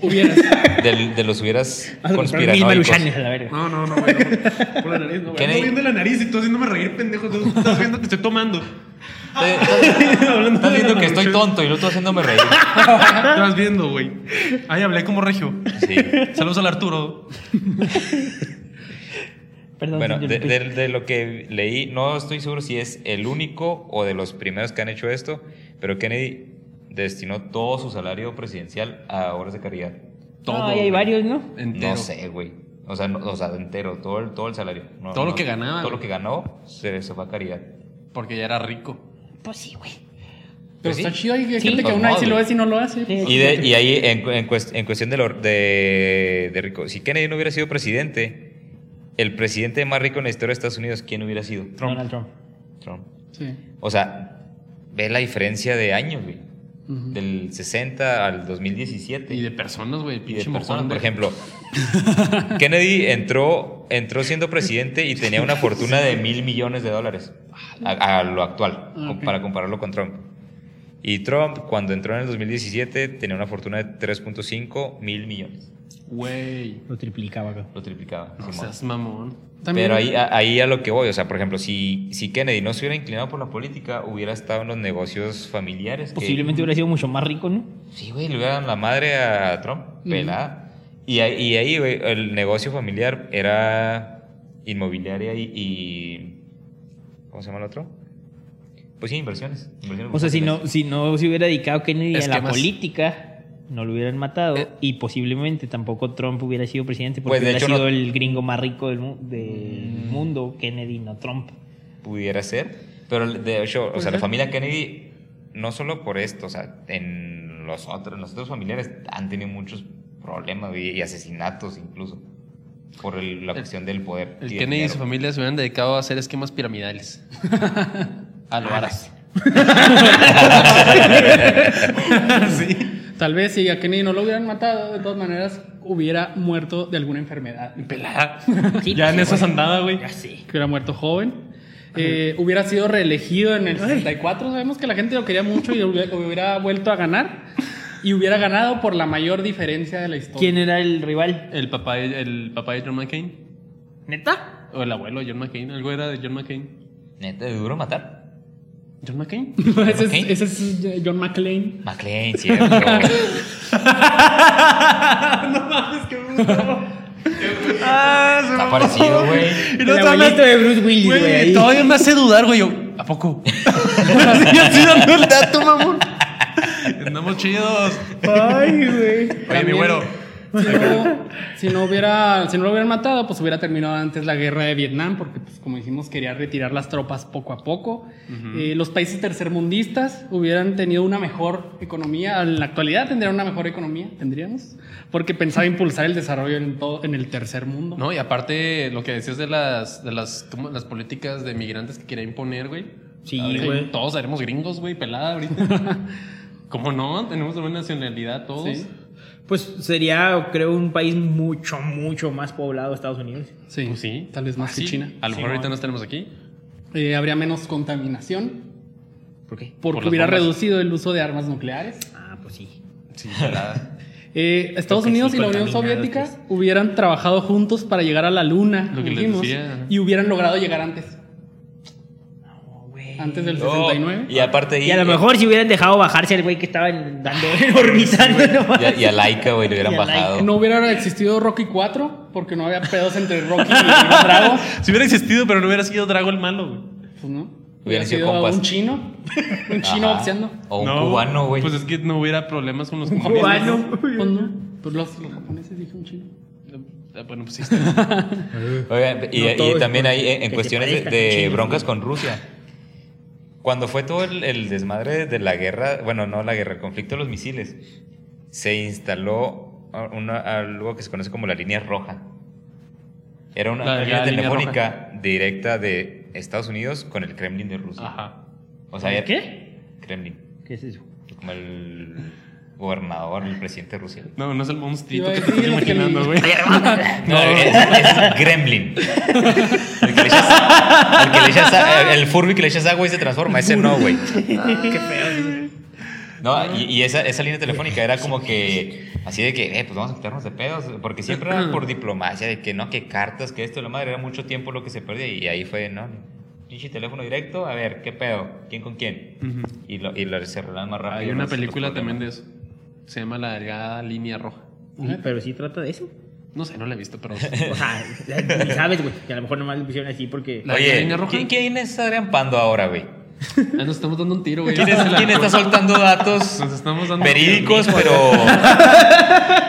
Hubieras. del- de los hubieras mil conspiranoicos. maruchanes a la verga. No, no, no, güey. no. Por la nariz, no, güey. Ando viendo la nariz y tú haciéndome reír, pendejo. Tú estás viendo que estoy tomando. Estás viendo que estoy tonto y lo estoy haciéndome reír. Estás viendo, güey. Ay, hablé como regio. Sí. Saludos al Arturo. Perdón, Bueno, de lo que leí, no estoy seguro si es el único o de los primeros que han hecho esto, pero Kennedy destinó todo su salario presidencial a obras de caridad. Todo. No, hay varios, ¿no? Entero. No sé, güey. O sea, no- o sea, entero, todo el, todo el salario. No, Todo lo no, que ganaba, Todo güey. lo que ganó se, se fue a caridad. Porque ya era rico. Pues sí, güey. Pero Pues sí. está chido, hay Sí. gente que Pues aún no, sí lo güey. ves y no lo hace. Sí. Y, de- y ahí, en, en cuest- en cuestión de, lo- de, de rico, si Kennedy no hubiera sido presidente, el presidente más rico en la historia de Estados Unidos, ¿quién hubiera sido? Donald Trump. Trump. Sí. O sea, ve la diferencia de años, güey. Del 60 al 2017. Y de personas, güey. De personas, por ejemplo, Kennedy entró, entró siendo presidente y tenía una fortuna de mil millones de dólares a, a lo actual, Ah, para compararlo con Trump. Y Trump, cuando entró en el 2017, tenía una fortuna de 3.5 mil millones. Güey. Lo triplicaba acá. Lo triplicaba. No Simón. seas mamón. También- Pero ahí, a- ahí a lo que voy, o sea, por ejemplo, si, si Kennedy no se hubiera inclinado por la política, hubiera estado en los negocios familiares. que- Posiblemente hubiera sido mucho más rico, ¿no? Sí, güey, le hubieran la madre a Trump, pelada. Y, ahí- y ahí, güey, el negocio familiar era inmobiliaria y, y- ¿Cómo se llama el otro? Pues sí, inversiones. inversiones O sea, si no, si no se hubiera dedicado Kennedy a la política, no lo hubieran matado. Eh. y posiblemente tampoco Trump hubiera sido presidente porque Pues, de hubiera hecho, sido no- el gringo más rico del, mu- del mundo, Kennedy, no Trump. Pudiera ser. Pero de hecho, o sea, la familia Kennedy, no solo por esto, o sea, en los otros, en los otros familiares han tenido muchos problemas y asesinatos incluso. Por el- la cuestión del poder. El Kennedy y su familia se hubieran dedicado a hacer esquemas piramidales. a lo aras. sí. Tal vez si a Kennedy no lo hubieran matado, de todas maneras hubiera muerto de alguna enfermedad. Pelada. Sí, ya en esas andaba, güey. Ya sé. Que hubiera muerto joven. Eh, hubiera sido reelegido en el 64. Sabemos que la gente lo quería mucho y hubiera, hubiera vuelto a ganar. Y hubiera ganado por la mayor diferencia de la historia. ¿Quién era el rival? El papá, de- el papá de John McCain. ¿Neta? O el abuelo de John McCain. Algo era de John McCain. Neta, de duro matar. John McCain. ese, es, ese es John McClane. McLean, cierto. no mames, qué bruto. Está parecido, güey. Y El luego abuelito de Bruce Willis, güey. Todavía me hace dudar, güey. ¿a poco? Así dando el dato, mamón. Andamos chidos. Ay, güey. Oye, mi güero. Si no, si no hubiera, si no lo hubieran matado, pues hubiera terminado antes la guerra de Vietnam, porque pues como dijimos quería retirar las tropas poco a poco. Eh, los países tercermundistas hubieran tenido una mejor economía. En la actualidad tendrían una mejor economía, tendríamos, porque pensaba impulsar el desarrollo en todo, en el tercer mundo. No, y aparte lo que decías de las, de las, ¿cómo? las políticas de migrantes que quería imponer, güey. Sí, güey. Todos seremos gringos, güey, pelada ahorita. ¿Cómo no? Tenemos una nacionalidad todos. Sí. Pues sería, creo, un país mucho, mucho más poblado Estados Unidos. Sí, Pues sí. tal vez más Ah, que sí. China. A lo mejor Sí, ahorita no. no tenemos aquí. Eh, habría menos contaminación, ¿Por qué? porque Por hubiera bombas. reducido el uso de armas nucleares. Ah, pues sí. Sí. Eh, Estados Unidos sí, y la Unión Soviética pues. hubieran trabajado juntos para llegar a la Luna, Lo que les dijimos, decía. y hubieran logrado llegar antes. Antes del No, 69. y aparte ahí. Y a lo mejor si hubieran dejado bajarse al güey que estaba en- dando, orbitando nomás. Y a, y a Laika, güey, le hubieran Y a Laika. bajado. No hubiera existido Rocky 4 porque no había pedos entre Rocky y Drago. Si hubiera existido, pero no hubiera sido Drago el malo, güey. Pues no. Hubiera sido compas. un chino, un chino Ajá. boxeando. O un cubano, güey. Pues es que no hubiera problemas con los Un cubanos. cubano. Pues no. Pues los, los japoneses dije un chino. Ah, Bueno, pues sí. Oigan, y, No y todo es también ahí en, en que cuestiones de, de broncas con Rusia. Cuando fue todo el, el desmadre de la guerra, bueno, no la guerra, el conflicto de los misiles, se instaló una- algo que se conoce como la línea roja. Era una, La- una la línea línea telefónica directa de Estados Unidos con el Kremlin de Rusia. Ajá. O sea, ¿Qué? Kremlin. ¿Qué es eso? Como el gobernador, el presidente de Rusia. No, no es el monstruito que te estás imaginando, güey. No, es, es Gremlin. El que le echas, el, que le echas a- el Furby que le echas agua y se transforma. Ese no, güey. Qué feo. No, y, y esa, esa línea telefónica era como que así de que, eh, pues vamos a quitarnos de pedos. Porque siempre era por diplomacia, de que no, que cartas, que esto, la madre, era mucho tiempo lo que se perdía. Y ahí fue, no, pinche teléfono directo, a ver, ¿qué pedo? ¿Quién con quién? Y, lo, y lo, se más rápido. Hay una película también de eso. Se llama La Delgada Línea Roja. Pero sí trata de eso. No sé, no la he visto, pero. O sea, ni sabes, güey. Que a lo mejor nomás lo pusieron así porque. La Oye, línea roja. ¿quién, ¿quién es Adrián Pando ahora, güey? Ah, nos estamos dando un tiro, güey. ¿Quién, es- quién está soltando datos Nos estamos dando verídicos, pero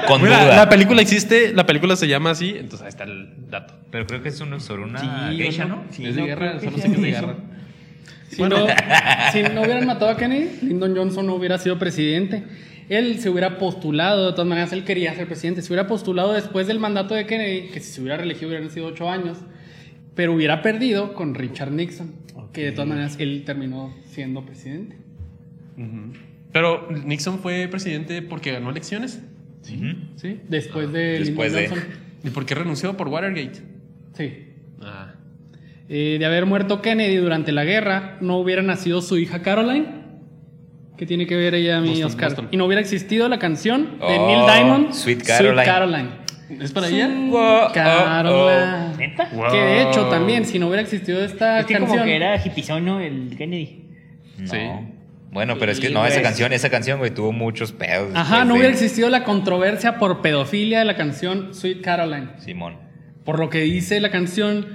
con Mira, duda? la película existe, la película se llama así, entonces ahí está el dato. Pero creo que es uno sobre una Sí, geisha, ¿no? ¿no? Sí, es de no guerra, solo sé que es de guerra. Si, no, si no hubieran matado a Kennedy, Lyndon Johnson no hubiera sido presidente. Él se hubiera postulado, de todas maneras, él quería ser presidente. Se hubiera postulado después del mandato de Kennedy, que si se hubiera reelegido hubieran sido ocho años, pero hubiera perdido con Richard Nixon, que de todas maneras él terminó siendo presidente. Pero Nixon fue presidente porque ganó elecciones. Ujú. ¿Sí? Después de Después de-. ¿Y por qué renunció? Por Watergate. Sí. Ah. Eh, de haber muerto Kennedy durante la guerra, no hubiera nacido su hija Caroline. ¿Qué tiene que ver ella, mi Boston, Oscar? Boston. Y no hubiera existido la canción de Oh, Neil Diamond, Sweet Caroline. Caroline. ¿Es para ella? Oh, oh, Caroline. ¿Neta? Que de hecho también, si no hubiera existido esta Es que como canción. que era. El Kennedy. No. Sí. Bueno, pero es que no, esa güey. canción, esa canción, güey, tuvo muchos pedos. Ajá, no de- hubiera existido la controversia por pedofilia de la canción Sweet Caroline. Simón. Por lo que dice la canción,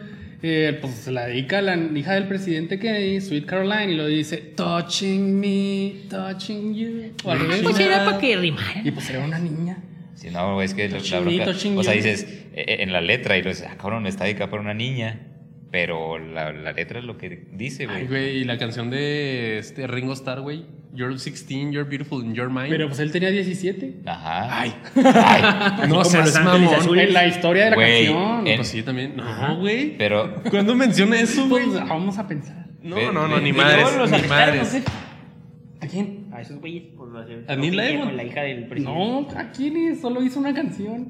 eh, pues se la dedica a la hija del presidente Kennedy, Sweet Caroline, y lo dice, touching me, touching you. O. Pues era para que rimara. Y pues era una niña. Sí, no, es que la- la. O sea, dices, eh, eh, en la letra, y lo dices, ah, cabrón, está dedicada para una niña. Pero la, la letra es lo que dice, Ay, güey. güey, y la canción de este Ringo Starr, güey. You're 16, you're beautiful in your mind. Pero pues él tenía 17. Ajá. Ay. Ay, no seas mamón. En la historia de la Güey, canción. en- Pues sí, también. No, güey. pero ¿Cuándo menciona eso, güey? Pues vamos a pensar. No, Ve- no, no, ve- ni madres, los ni madres. ¿no sé? ¿A quién? A esos güeyes por. ¿A Neil pedofilia Diamond? Con la hija del presidente. No, ¿a quién es? Solo hizo una canción.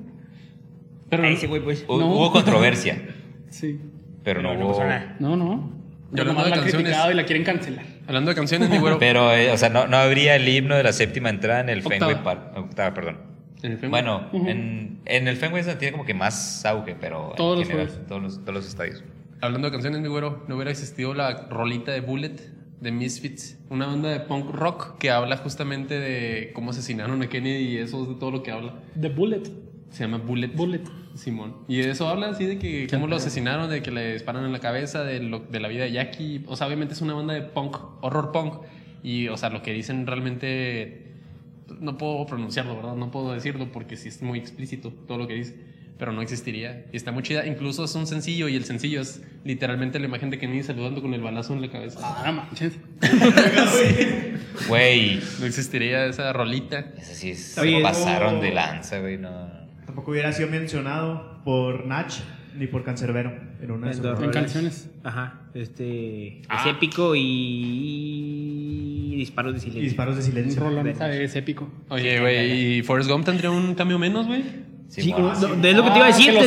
Pero A ese güey, pues. No. hubo controversia. Sí. Pero no Pero no hubo. pasó nada. No, no. Yo hablando Nomás de la han criticado y la quieren cancelar. hablando de canciones, mi güero. Pero, eh, o sea, no, no habría el himno de la séptima entrada en el Octava. Fenway Park. Octava, perdón. En el Fenway. Bueno, en, en el Fenway es donde tiene como que más auge, pero Todos en los general, juegos. todos los, todos los estadios. Hablando de canciones, mi güero, no hubiera existido la rolita de Bullet The Misfits, una banda de punk rock que habla justamente de cómo asesinaron a Kennedy y eso es de todo lo que habla. The Bullet. Se llama Bullet. Bullet. Simón. Y de eso habla así de que cómo lo asesinaron, de que le disparan en la cabeza, de, lo- de la vida de Jackie. O sea, obviamente es una banda de punk, horror punk. Y, o sea, lo que dicen realmente. No puedo pronunciarlo, ¿verdad? No puedo decirlo porque sí es muy explícito todo lo que dice. Pero no existiría. Y está muy chida. Incluso es un sencillo y el sencillo es literalmente la imagen de Kennedy saludando con el balazo en la cabeza. Ah, no manches. Güey, No existiría esa rolita. eso sí es- Oye, se pasaron no. de lanza, güey, no. Tampoco hubiera sido mencionado por Nach ni por Cancerbero en una de sus En canciones. Ajá, este. Ah. Es épico y. Disparos de Y silencio. disparos de Un silencio. rolón, ¿sabes? Es épico. Oye, güey, ¿y Forrest Gump tendría un cambio menos, güey? Sí, no, es lo que te iba a decir. Ah, que lo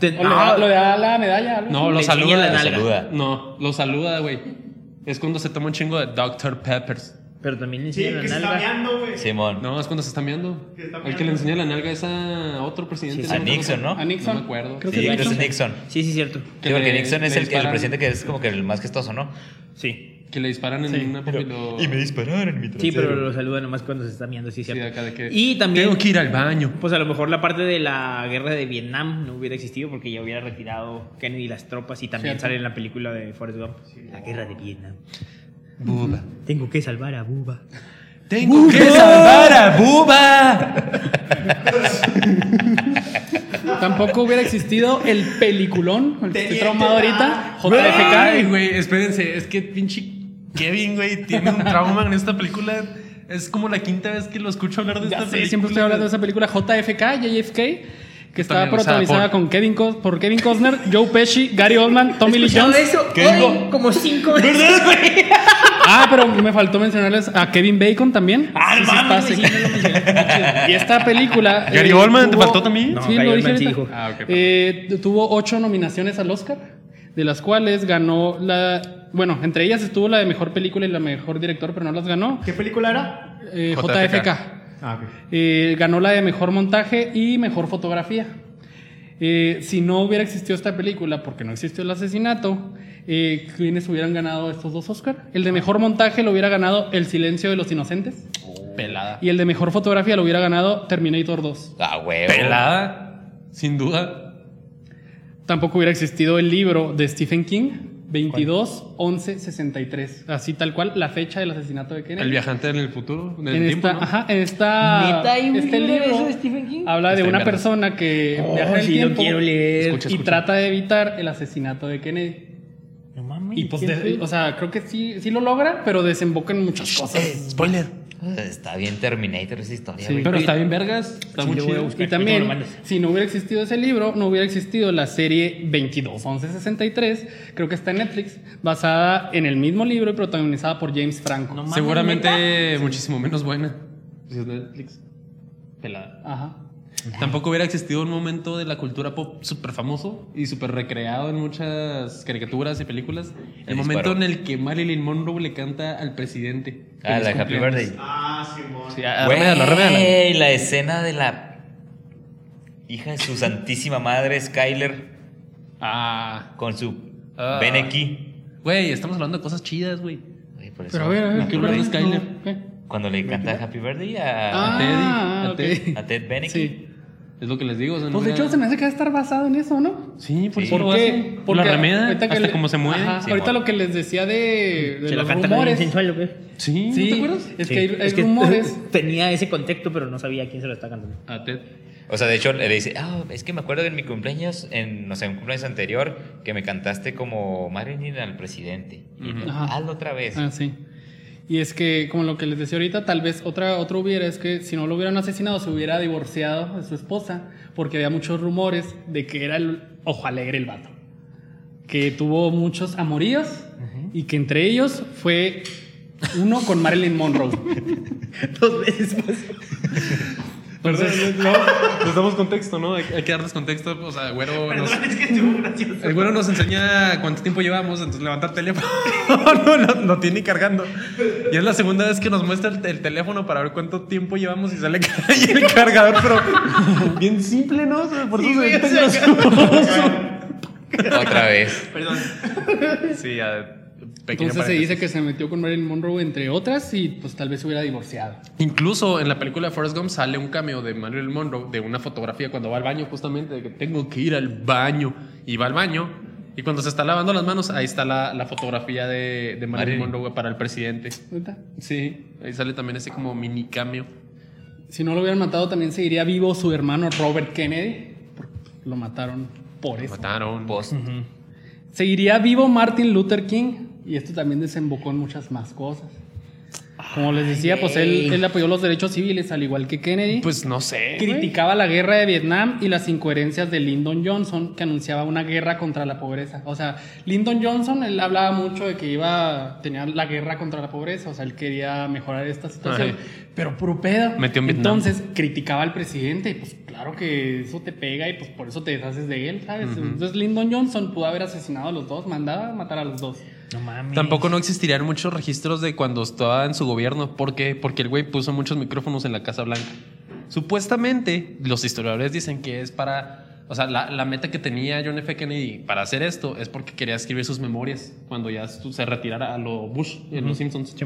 tendría- no, da- lo da la medalla. No, lo saluda. la Lo nalga. saluda. No, lo saluda, güey. Es cuando se toma un chingo de Dr. Peppers. Pero también le Sí, enseña que la se está nalga. meando, güey. Simón. No, es cuando se está meando. Que está El que le enseña la nalga es a otro presidente. Sí, A me. Nixon, ¿no? A Nixon. No me acuerdo. Creo Sí, que creo que es Nixon. Nixon. Sí, sí, cierto. Que Sí, porque le- Nixon es el, el presidente que es como que el más gestoso, ¿no? Sí. Que le disparan en Sí. una pompa y lo... dispararon en mi Sí, pero lo saluda nomás cuando se está meando, sí, Sí, cierto. acá de que... Y también. Tengo que ir al baño. Pues a lo mejor la parte de la guerra de Vietnam no hubiera existido porque ya hubiera retirado Kennedy las tropas y también sale en la película de Forrest Gump. La guerra de Vietnam. Buba. Tengo que salvar a Buba. Tengo que salvar a Buba. Tampoco hubiera existido el peliculón, el que estoy traumado ahorita, Ay, JFK. güey, espérense. Es que pinche Kevin, güey, tiene un trauma en esta película. Es como la quinta vez que lo escucho hablar de Ya esta sé, película. siempre estoy hablando de esa película JFK, JFK, que estaba También protagonizada por- con Kevin Cos- por Kevin Costner, Joe Pesci, Gary Oldman, Tommy Lee ¿Escuchado Jones. eso? Como cinco veces, güey. Ah, pero me faltó mencionarles a Kevin Bacon también. Ah, Sí, mames, sí. no. Y esta película. eh, Gary Oldman, ¿te faltó también? No, sí, Gary lo dije sí. Ah. Eh, tuvo ocho nominaciones al Oscar, de las cuales ganó la. Bueno, entre ellas estuvo la de mejor película y la mejor director, pero no las ganó. ¿Qué película era? Eh, JFK. JFK. Ah. Eh, ganó la de mejor montaje y mejor fotografía. Eh, si no hubiera existido esta película, porque no existió el asesinato, eh, ¿quiénes hubieran ganado estos dos Oscar? El de mejor montaje lo hubiera ganado El silencio de los inocentes Pelada. y el de mejor fotografía lo hubiera ganado Terminator 2. Ah, huevo. Pelada. Sin duda. Tampoco hubiera existido el libro de Stephen King, 22 11 63, así tal cual la fecha del asesinato de Kennedy. El viajante en el futuro. En el en tiempo, esta, ¿no? ajá, en esta ¿Neta hay un este libro de Stephen King? habla de Está una persona que Oh, viaja en el sí, tiempo quiero leer. Escucha, y escucha. trata de evitar el asesinato de Kennedy. No mames. Y pues, o sea, creo que sí, sí lo logra, pero desemboca en muchas cosas. Spoiler. Está bien Terminator esa historia, Sí, güey. Pero está bien vergas. Está Sí, muy chido. Y también, si no hubiera existido ese libro, no hubiera existido la serie 22 11 63, creo que está en Netflix, basada en el mismo libro y protagonizada por James Franco. No Seguramente muchísimo menos buena. Si es Netflix. Pelada. Ajá. Tampoco hubiera existido un momento de la cultura pop súper famoso y súper recreado en muchas caricaturas y películas. El El momento en el que Marilyn Monroe le canta al presidente. Ah, la de Happy. Birthday. Ah, Simón. Sí, ah, remédalo, remédalo. La escena de la hija de su santísima madre, Skyler, Ah, con su Ah. Beneki. güey, estamos hablando de cosas chidas, güey. Güey, por eso, Pero a ver, a ver, ¿qué hablas de ¿qué? Skyler? Cuando le canta Happy Birthday a, Ah, a Teddy, ok. a Ted Beneki. Sí. Es lo que les digo. o sea, no Pues de hecho se me hace que va a estar basado en eso, ¿no? Sí, por Sí. ¿Por qué? Por la remeda, ahorita que hasta le- como se mueve. Ajá, Sí, ahorita bueno. lo que les decía de, de Se la los rumores. Sí, ¿no Sí, te acuerdas? es Sí. que hay, hay Es que rumores. Tenía ese contexto, pero no sabía quién se lo está cantando. A Ted. O sea, de hecho, le dice, ah, es que me acuerdo de en mi cumpleaños, en, no sé, un cumpleaños anterior, que me cantaste como Marilyn al presidente. Y Ujú. yo, Ajá. hazlo otra vez. Ah, sí. Y es que, como lo que les decía ahorita, tal vez otra, otro hubiera es que si no lo hubieran asesinado, se hubiera divorciado de su esposa, porque había muchos rumores de que era el ojo alegre el vato. Que tuvo muchos amoríos y que entre ellos fue uno con Marilyn Monroe. Dos veces más. Entonces, no, les damos contexto, ¿no? Hay, hay que darles contexto. O sea, güero nos, Perdón, es que estuvo gracioso. el güero nos enseña cuánto tiempo llevamos, entonces levanta el teléfono. no, no, no tiene cargando. Y es la segunda vez que nos muestra el, el teléfono para ver cuánto tiempo llevamos y sale ahí el cargador, pero bien simple, ¿no? Por eso se gracioso. Otra vez. Perdón. Sí, ya. Entonces se dice que se metió con Marilyn Monroe, entre otras, y pues tal vez se hubiera divorciado. Incluso en la película de Forrest Gump sale un cameo de Marilyn Monroe de una fotografía cuando va al baño, justamente, de que tengo que ir al baño. Y va al baño. Y cuando se está lavando las manos, ahí está la, la fotografía de, de Marilyn Marilyn. Monroe para el presidente. ¿Neta? Sí, ahí sale también ese como mini cameo. Si no lo hubieran matado, también seguiría vivo su hermano Robert Kennedy. Lo mataron por eso. Mataron. Post. Seguiría vivo Martin Luther King. Y esto también desembocó en muchas más cosas. Como les decía, pues él, él apoyó los derechos civiles, al igual que Kennedy. Pues no sé. criticaba la guerra de Vietnam y las incoherencias de Lyndon Johnson, que anunciaba una guerra contra la pobreza. O sea, Lyndon Johnson, él hablaba mucho de que iba, tenía la guerra contra la pobreza, o sea, él quería mejorar esta situación, Ajá. pero puro pedo. Metió en Vietnam. Entonces, criticaba al presidente, y pues claro que eso te pega y pues por eso te deshaces de él, ¿sabes? Entonces, Lyndon Johnson pudo haber asesinado a los dos, mandaba matar a los dos. No mames. Tampoco no existirían muchos registros de cuando estaba en su gobierno. ¿Por qué? Porque el güey puso muchos micrófonos en la Casa Blanca. Supuestamente, los historiadores dicen que es para. O sea, la, la meta que tenía John F. Kennedy para hacer esto es porque quería escribir sus memorias cuando ya se retirara a lo Bush en los Simpsons.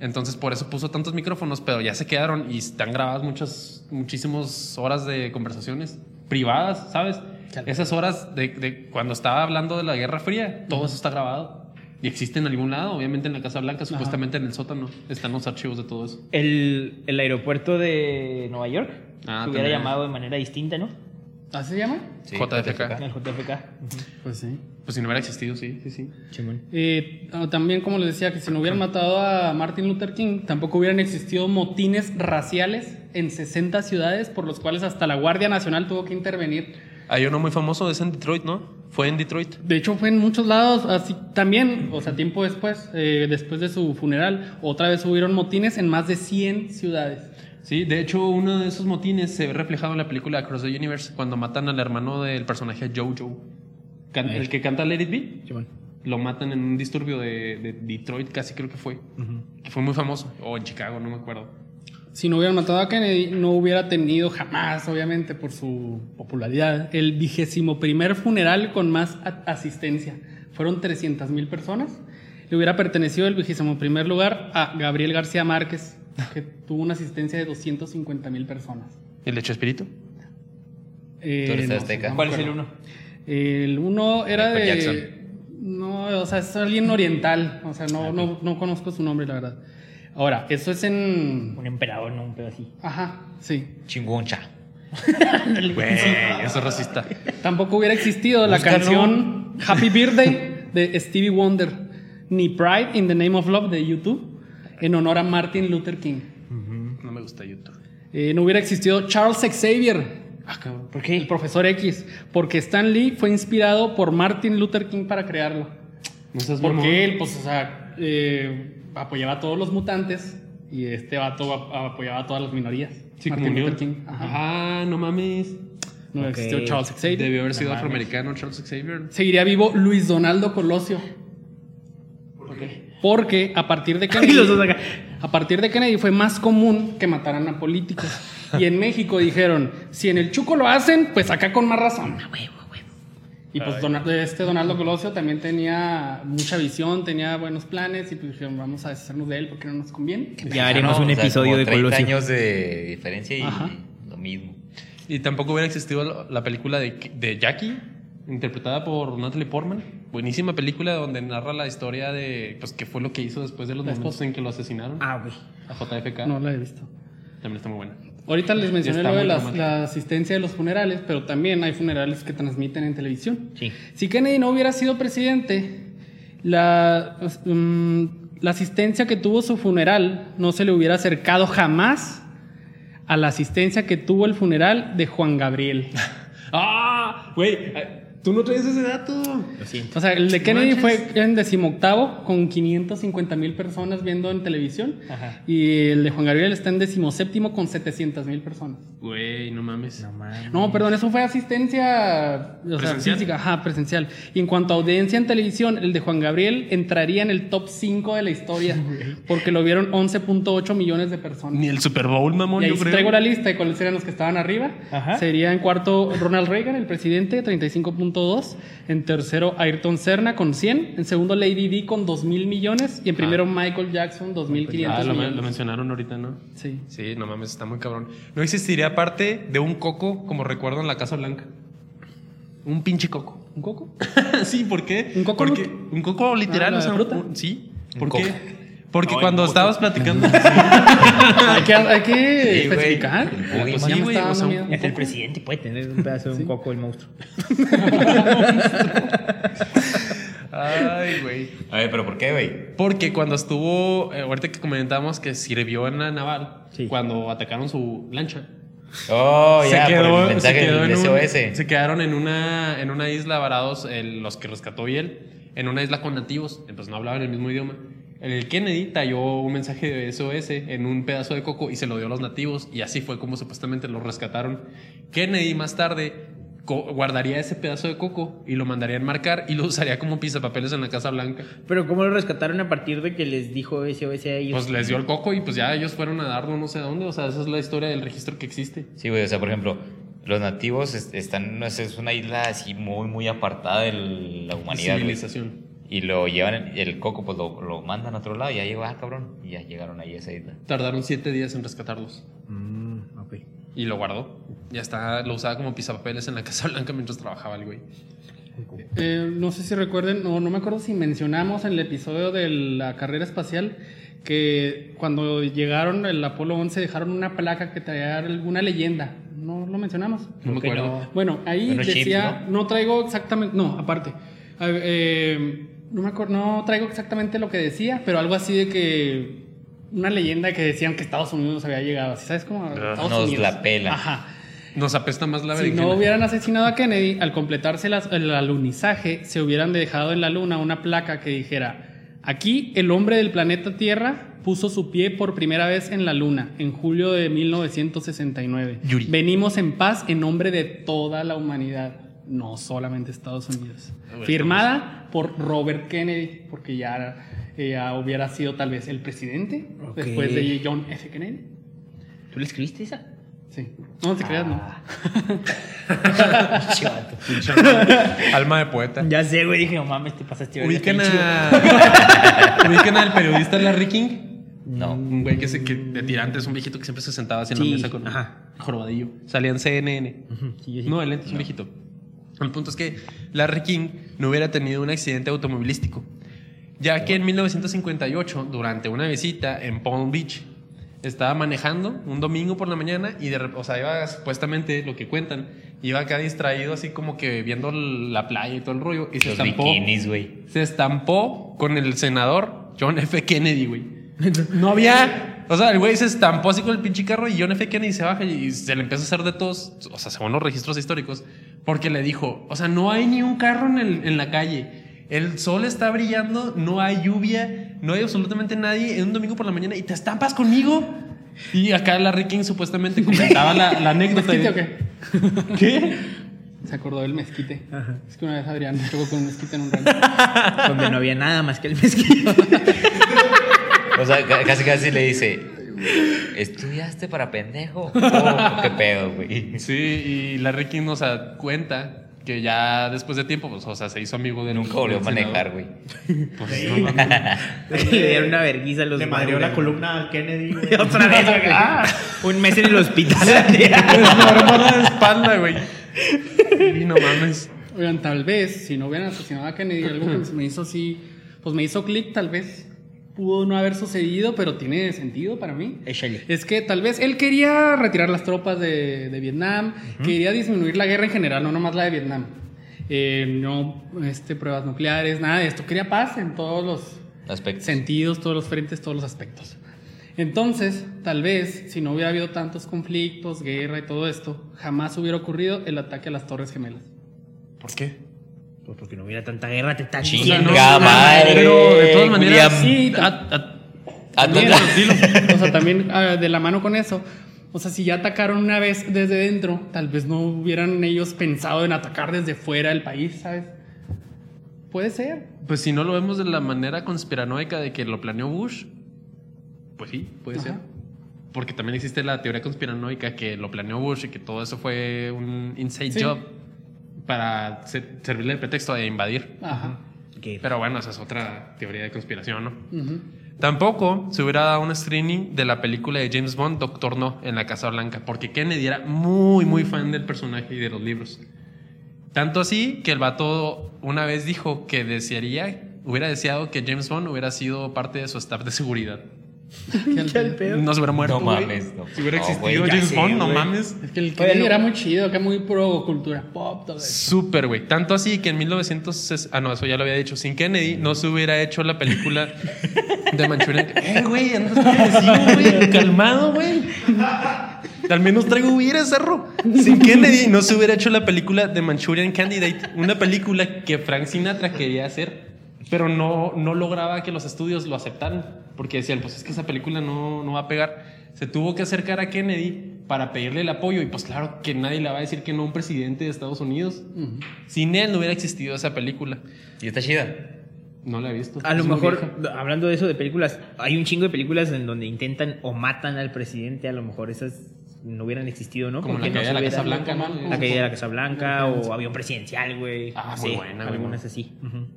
Entonces, por eso puso tantos micrófonos, pero ya se quedaron y están grabadas muchas, muchísimas horas de conversaciones privadas, ¿sabes? Esas horas de, de cuando estaba hablando de la Guerra Fría, todo eso está grabado. Y existe en algún lado, obviamente en la Casa Blanca, supuestamente en el sótano, están los archivos de todo eso. El, el aeropuerto de Nueva York Ah, se hubiera también. llamado de manera distinta, ¿no? ¿Así se llama? Sí, JFK. El JFK. Pues sí. Pues si no hubiera existido, sí, sí, sí. Eh, ah, también, como les decía, que si no hubieran matado a Martin Luther King, tampoco hubieran existido motines raciales en 60 ciudades por los cuales hasta la Guardia Nacional tuvo que intervenir. Hay uno muy famoso, es en Detroit, ¿no? Fue en Detroit. De hecho, fue en muchos lados, así también, o sea, tiempo después, eh, después de su funeral, otra vez hubieron motines en más de 100 ciudades. Sí, de hecho, uno de esos motines se ve reflejado en la película Across the Universe, cuando matan al hermano del personaje Jojo. El que canta Let It Be. Lo matan en un disturbio de, de Detroit, casi creo que fue. Que fue muy famoso. O en Chicago, no me acuerdo. Si no hubieran matado a Kennedy, no hubiera tenido jamás, obviamente, por su popularidad, el vigésimo primer funeral con más asistencia. Fueron 300 mil personas. Le hubiera pertenecido el vigésimo primer lugar a Gabriel García Márquez, que tuvo una asistencia de 250 mil personas. ¿El hecho espíritu? Eh, Tú eres no, azteca. no ¿Cuál es el uno? El uno era Michael de. Jackson. No, o sea, es alguien oriental. O sea, no, no, no conozco su nombre, la verdad. Ahora, eso es en. Un emperador, no un pedo así. Ajá, sí. Chingoncha. Güey, eso es racista. Tampoco hubiera existido la canción Happy Birthday de Stevie Wonder, ni Pride in the Name of Love de YouTube, en honor a Martin Luther King. No me gusta YouTube. Eh, no hubiera existido Charles Xavier, Ah, cabrón. ¿Por qué? El profesor X. Porque Stan Lee fue inspirado por Martin Luther King para crearlo. No él, pues, o sea, eh, apoyaba a todos los mutantes y este vato ap- apoyaba a todas las minorías. Sí, como Martin. Luther King. Ajá. Ah, no mames. No existió Charles Xavier. Debió haber sido No mames. afroamericano Charles Xavier. Seguiría vivo Luis Donaldo Colosio. ¿Por qué? Porque a partir de Kennedy, a partir de Kennedy fue más común que mataran a políticos. Y en México dijeron, si en el Chuco lo hacen, pues acá con más razón. Y pues Donaldo- este Donaldo Colosio también tenía mucha visión, tenía buenos planes y pues dijeron, vamos a deshacernos de él porque no nos conviene. Ya haremos un O sea, episodio como de 30 Colosio. años de diferencia y Ajá. lo mismo. Y tampoco hubiera existido la- la película de, de Jackie, interpretada por Natalie Portman. Buenísima película donde narra la historia de pues, qué fue lo que hizo después de los momentos en que lo asesinaron. Ah, güey. A JFK. No la he visto. También está muy buena. Ahorita les mencioné lo de las- la asistencia de los funerales, pero también hay funerales que transmiten en televisión. Sí. Si Kennedy no hubiera sido presidente, la, pues, mm, la asistencia que tuvo su funeral no se le hubiera acercado jamás a la asistencia que tuvo el funeral de Juan Gabriel. ¡Ah! Güey, tú no traes ese dato. Lo siento. O sea, el de Kennedy manches. fue en decimoctavo con 550 mil personas viendo en televisión Ajá. y el de Juan Gabriel está en decimoséptimo con 700 mil personas. Güey, no mames. No mames. No, perdón, eso fue asistencia o sea, ¿Presencial? física, ajá, presencial. Y en cuanto a audiencia en televisión, el de Juan Gabriel entraría en el top 5 de la historia, porque lo vieron 11.8 millones de personas. Ni el Super Bowl, mamón, y ahí yo sí traigo creo. la lista de cuáles eran los que estaban arriba. Ajá. Sería en cuarto Ronald Reagan, el presidente, 35.1 2.2. En tercero, Ayrton Serna con 100. En segundo, Lady D con 2 mil millones. Y en primero, Michael Jackson, 2.500 Ah, lo, millones. lo mencionaron ahorita, ¿no? Sí. Sí, no mames, está muy cabrón. No existiría aparte de un coco como recuerdo en la Casa Blanca. Un pinche coco. ¿Un coco? sí, ¿por qué? ¿Un coco? Porque, un coco literal, Ah, ¿la o sea, fruta? un- sí. Un ¿Por coco. Porque No, cuando estabas platicando. hay que, hay que Sí, güey. especificar. El Pues Sí, o sea, un- presidente puede tener un pedazo de un Sí. coco el monstruo. Ay, güey. A ver, pero ¿por qué, güey? Porque cuando estuvo, eh, ahorita que comentamos que sirvió en la naval, Sí. cuando atacaron su lancha. Oh, ya, por el mensaje quedó un- SOS. se quedaron en una, en una isla varados el- los que rescató y él, en una isla con nativos, entonces no hablaban el mismo idioma. El Kennedy talló un mensaje de SOS en un pedazo de coco y se lo dio a los nativos y así fue como supuestamente lo rescataron. Kennedy más tarde guardaría ese pedazo de coco y lo mandaría a enmarcar y lo usaría como pisapapeles en la Casa Blanca. Pero ¿cómo lo rescataron a partir de que les dijo SOS a ellos? Pues les dio el coco y pues ya ellos fueron a darlo no sé a dónde. O sea, esa es la historia del registro que existe. Sí, güey, o sea, por ejemplo, los nativos est- están, no sé, es una isla así muy, muy apartada de la humanidad, güey. Y lo llevan, el coco, pues lo, lo mandan a otro lado y ya llegó, ah, cabrón, y ya llegaron ahí a esa isla. Tardaron siete días en rescatarlos. Mm, ok. Y lo guardó. Ya está, lo usaba como pisapapeles en la Casa Blanca mientras trabajaba el güey. Eh, no sé si recuerden, no, no me acuerdo si mencionamos en el episodio de la carrera espacial que cuando llegaron el Apolo 11 dejaron una placa que traía alguna leyenda. ¿No lo mencionamos? No me acuerdo. no. Bueno, ahí chips, decía, ¿no? traigo exactamente, no, aparte, A ver, eh, no me acuerdo, no traigo exactamente lo que decía, pero algo así de que una leyenda que decían que Estados Unidos había llegado, así sabes cómo Estados Nos Unidos. la pela. Ajá. Nos apesta más la Si berenjena. no hubieran asesinado a Kennedy, al completarse las- el alunizaje, se hubieran dejado en la luna una placa que dijera, aquí el hombre del planeta Tierra puso su pie por primera vez en la luna, en julio de 1969. Yuri. Venimos en paz en nombre de toda la humanidad, no solamente Estados Unidos. bueno, Firmada por Robert Kennedy, porque ya, eh, ya hubiera sido tal vez el presidente Ok. después de John F. Kennedy. ¿Tú le escribiste esa? Sí. No te creas, no. Chivato. Alma de poeta. Ya sé, güey. Dije, no mames, te pasaste. Ubican a. Ubican al periodista Larry King. No. Un güey que, se, que de tirantes, un viejito que siempre se sentaba así en Sí, la mesa con ajá. jorobadillo. Salía en CNN. chido. Ujú, sí, sí. No, lente es un viejito. El punto es que Larry King no hubiera tenido un accidente automovilístico, ya que en 1958, durante una visita en Palm Beach, estaba manejando un domingo por la mañana y de o sea, iba supuestamente lo que cuentan, iba acá distraído así como que viendo la playa y todo el rollo y se Los estampó, bikinis, güey. se estampó con el senador John F. Kennedy, güey. No había. O sea, el güey se estampó así con el pinche carro y John F. Kennedy se baja y se le empieza a hacer de todos, o sea, según los registros históricos, porque le dijo, o sea, no hay ni un carro en, el- en la calle. El sol está brillando, no hay lluvia, no hay absolutamente nadie en un domingo por la mañana y te estampas conmigo. Y acá Larry King supuestamente comentaba la, la anécdota. ¿Mezquite o qué? ¿Qué? Se acordó del mezquite. Es que una vez Adrián chocó con un mezquite en un rancho. Donde no había nada más que el mezquite. O sea, ca- casi casi le dice, ¿estudiaste para pendejo? Oh, qué pedo, güey. Sí, y Larry King nos da cuenta que ya después de tiempo, pues, o sea, se hizo amigo de Nunca volvió a manejar, güey. Pues, no mames. Le dieron una verguiza a los Le madrió la columna al Kennedy. Otra vez, güey. Ah, un mes en el hospital. Desmorona de espalda, güey. Y no mames. Oigan, tal vez, si no hubieran asesinado a Kennedy, algo que me hizo así, pues me hizo clic, tal vez pudo no haber sucedido, pero tiene sentido para mí. Échale. Es que tal vez él quería retirar las tropas de, de Vietnam, quería disminuir la guerra en general, no nomás la de Vietnam. Eh, no este, pruebas nucleares, nada de esto. Quería paz en todos los Aspectos. sentidos, todos los frentes, todos los aspectos. Entonces, tal vez, si no hubiera habido tantos conflictos, guerra y todo esto, jamás hubiera ocurrido el ataque a las Torres Gemelas. ¿Por qué? Pues porque no hubiera tanta guerra, te está Chinga diciendo. madre. Pero de todas maneras, William. Sí, a- a- Ah, También, ta- o sea, también ah, de la mano con eso. O sea, si ya atacaron una vez desde dentro, tal vez no hubieran ellos pensado en atacar desde fuera del país, ¿sabes? Puede ser. pues si no lo vemos de la manera conspiranoica de que lo planeó Bush, pues sí, puede Ajá. ser. Porque también existe la teoría conspiranoica que lo planeó Bush y que todo eso fue un inside Sí. job. Para se- servirle de pretexto de invadir. Ajá. Pero bueno, esa es otra teoría de conspiración, ¿no? Tampoco se hubiera dado un streaming de la película de James Bond, Doctor No, en la Casa Blanca, porque Kennedy era muy, muy fan del personaje y de los libros. Tanto así que el vato una vez dijo que desearía, hubiera deseado que James Bond hubiera sido parte de su staff de seguridad. Que el- No se hubiera muerto. No güey. mames, no. Si hubiera No, existido güey, James sé, Bond, no güey. mames. Es que el Oye, Kennedy no. era muy chido, acá muy pro cultura pop, todo eso. Súper, güey. Tanto así que en 1960... Ah, no, eso ya lo había dicho. Sin Kennedy no se hubiera hecho la película de Manchurian... Eh, güey, andas güey. Calmado, güey. Al menos traigo hubiera, cerro. Sin Kennedy no se hubiera hecho la película de Manchurian Candidate. Una película que Frank Sinatra quería hacer, pero no, no lograba que los estudios lo aceptaran. Porque decían, pues es que esa película no, no va a pegar. Se tuvo que acercar a Kennedy para pedirle el apoyo. Y pues claro que nadie le va a decir que no a un presidente de Estados Unidos. Sin él no hubiera existido esa película. Y está chida. No la he visto. A lo mejor, vieja. hablando de eso de películas, hay un chingo de películas en donde intentan o matan al presidente, a lo mejor esas no hubieran existido, ¿no? Como la caída no de la Casa hubiera- Blanca, ¿no? La caída de la Casa Blanca o avión presidencial, güey. Ah, No muy sé, buena, Algunas así.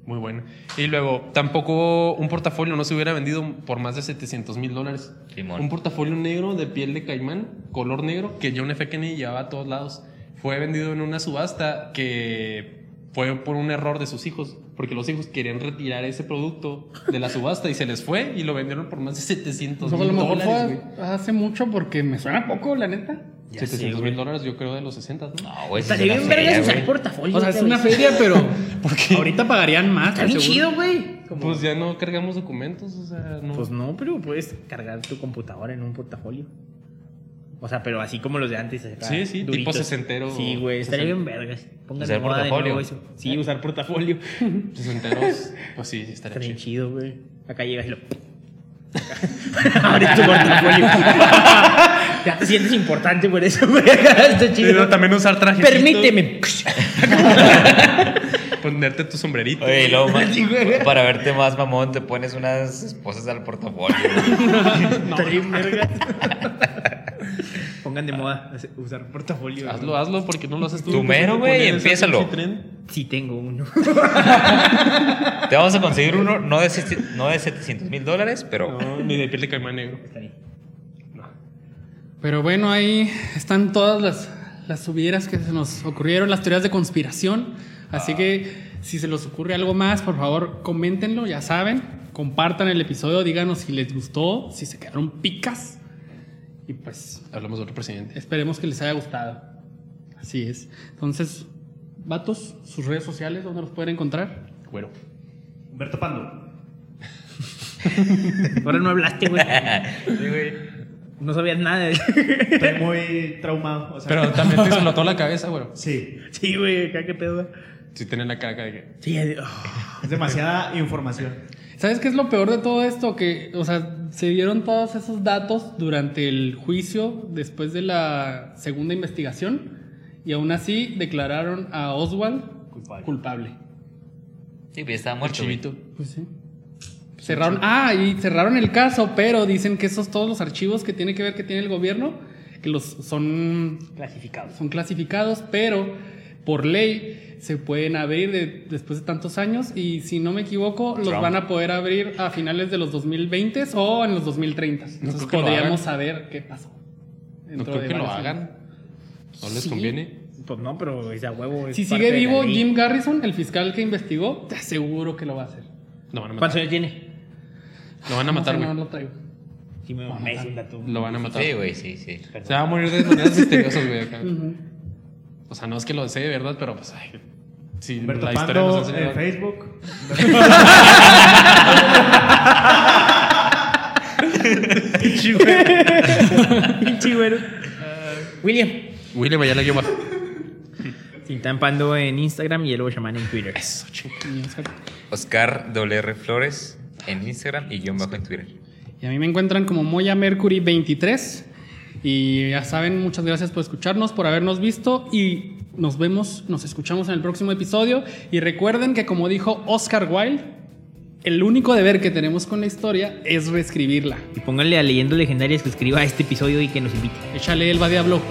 Muy buena. Y luego, tampoco un portafolio no se hubiera vendido por más de 700 mil dólares. Simón. Un portafolio negro de piel de caimán, color negro, que John F. Kennedy llevaba a todos lados. Fue vendido en una subasta que fue por un error de sus hijos, porque los hijos querían retirar ese producto de la subasta y se les fue y lo vendieron por más de 700 Pues a lo mil mejor dólares. fue hace mucho porque me suena poco, la neta. Ya 700 sé, mil dólares, yo creo, de los 60, ¿no? Güey. Estaría bien vergas usar portafolio. O sea, es una feria, pero ahorita pagarían más. Está bien seguro. chido, güey. Pues ya no cargamos documentos, o sea, no. Pues no, pero puedes cargar tu computadora en un portafolio. O sea, pero así como los de antes. acá, Sí, sí, tipo sesentero. Sí, güey, estaría bien vergas. Pónganle Usar de portafolio. eso. Sí, usar portafolio. Sesenteros, pues sí, sí estaría Estaría chido. chido, güey. Acá llegas y lo. Abres tu portafolio. ya te sientes importante por eso, güey. Está chido. Pero también usar trajes. Permíteme. Ponerte tu sombrerito. Oye, y luego, para verte más mamón, te pones unas esposas al portafolio. Estaría bien vergas. Pongan de moda usar portafolio. Hazlo, hazlo, porque no lo haces tú. Tú mero, güey, empiézalo. Sí, tengo uno. Te vamos a conseguir uno, no de, no de 700 mil dólares, pero No, ni de piel de caimán negro. Está bien. Pero bueno, ahí están todas las, las subieras que se nos ocurrieron, las teorías de conspiración. Así que si se les ocurre algo más, por favor, coméntenlo, ya saben. Compartan el episodio, díganos si les gustó, si se quedaron picas. Y pues Hablamos de otro presidente. esperemos que les haya gustado. Así es. Entonces, vatos, sus redes sociales, ¿dónde los pueden encontrar? Güero. Humberto Pando. Ahora no hablaste, güey. Sí, güey. No sabías nada. de- Estoy muy traumado. O sea, Pero también te explotó la cabeza, güero. Sí, Sí, güey, acá qué pedo. Si tienen la cara de que. Sí, oh. es demasiada información. ¿Sabes qué es lo peor de todo esto? Que, o sea, se dieron todos esos datos durante el juicio después de la segunda investigación y aún así declararon a Oswald culpable. Sí, pues ya estaba muerto. chivito. Pues sí. Cerraron, ah, y cerraron el caso, pero dicen que esos todos los archivos que tiene que ver que tiene el gobierno, que los son, clasificados. son clasificados, pero por ley se pueden abrir de- después de tantos años y si no me equivoco, los van a poder abrir a finales de los 2020 o en los 2030. Entonces podríamos saber qué pasó. No dentro creo de que lo hagan. No les Sí. conviene. Pues no, pero ese a huevo. es Si sigue vivo. Jim Garrison, el fiscal que investigó, te aseguro que lo va a hacer. Lo van a ¿Cuántos matar. años tiene? Lo van a No matar, sé, no lo traigo. Sí, me mamé, es un dato. Lo van a matar. Sí, güey, sí, sí. Se va a morir de maneras misteriosas, güey. acá. O sea, no es que lo desee, ¿verdad? Pero pues, ay. Sí, Humberto la historia nos Pando enseña. en Facebook. Pinche güero. William. William Ayala guion bajo. Tintán Pando en Instagram y el Lobo Shaman en Twitter. Eso. Oscar WR Flores en Instagram y guion bajo en Twitter. Y a mí me encuentran como Moya Mercury 23. Y ya saben, muchas gracias por escucharnos, por habernos visto. Y nos vemos, nos escuchamos en el próximo episodio. Y recuerden que, como dijo Oscar Wilde, el único deber que tenemos con la historia es reescribirla. Y pónganle a Leyendas Legendarias que escriba este episodio y que nos invite. Échale el va diablo.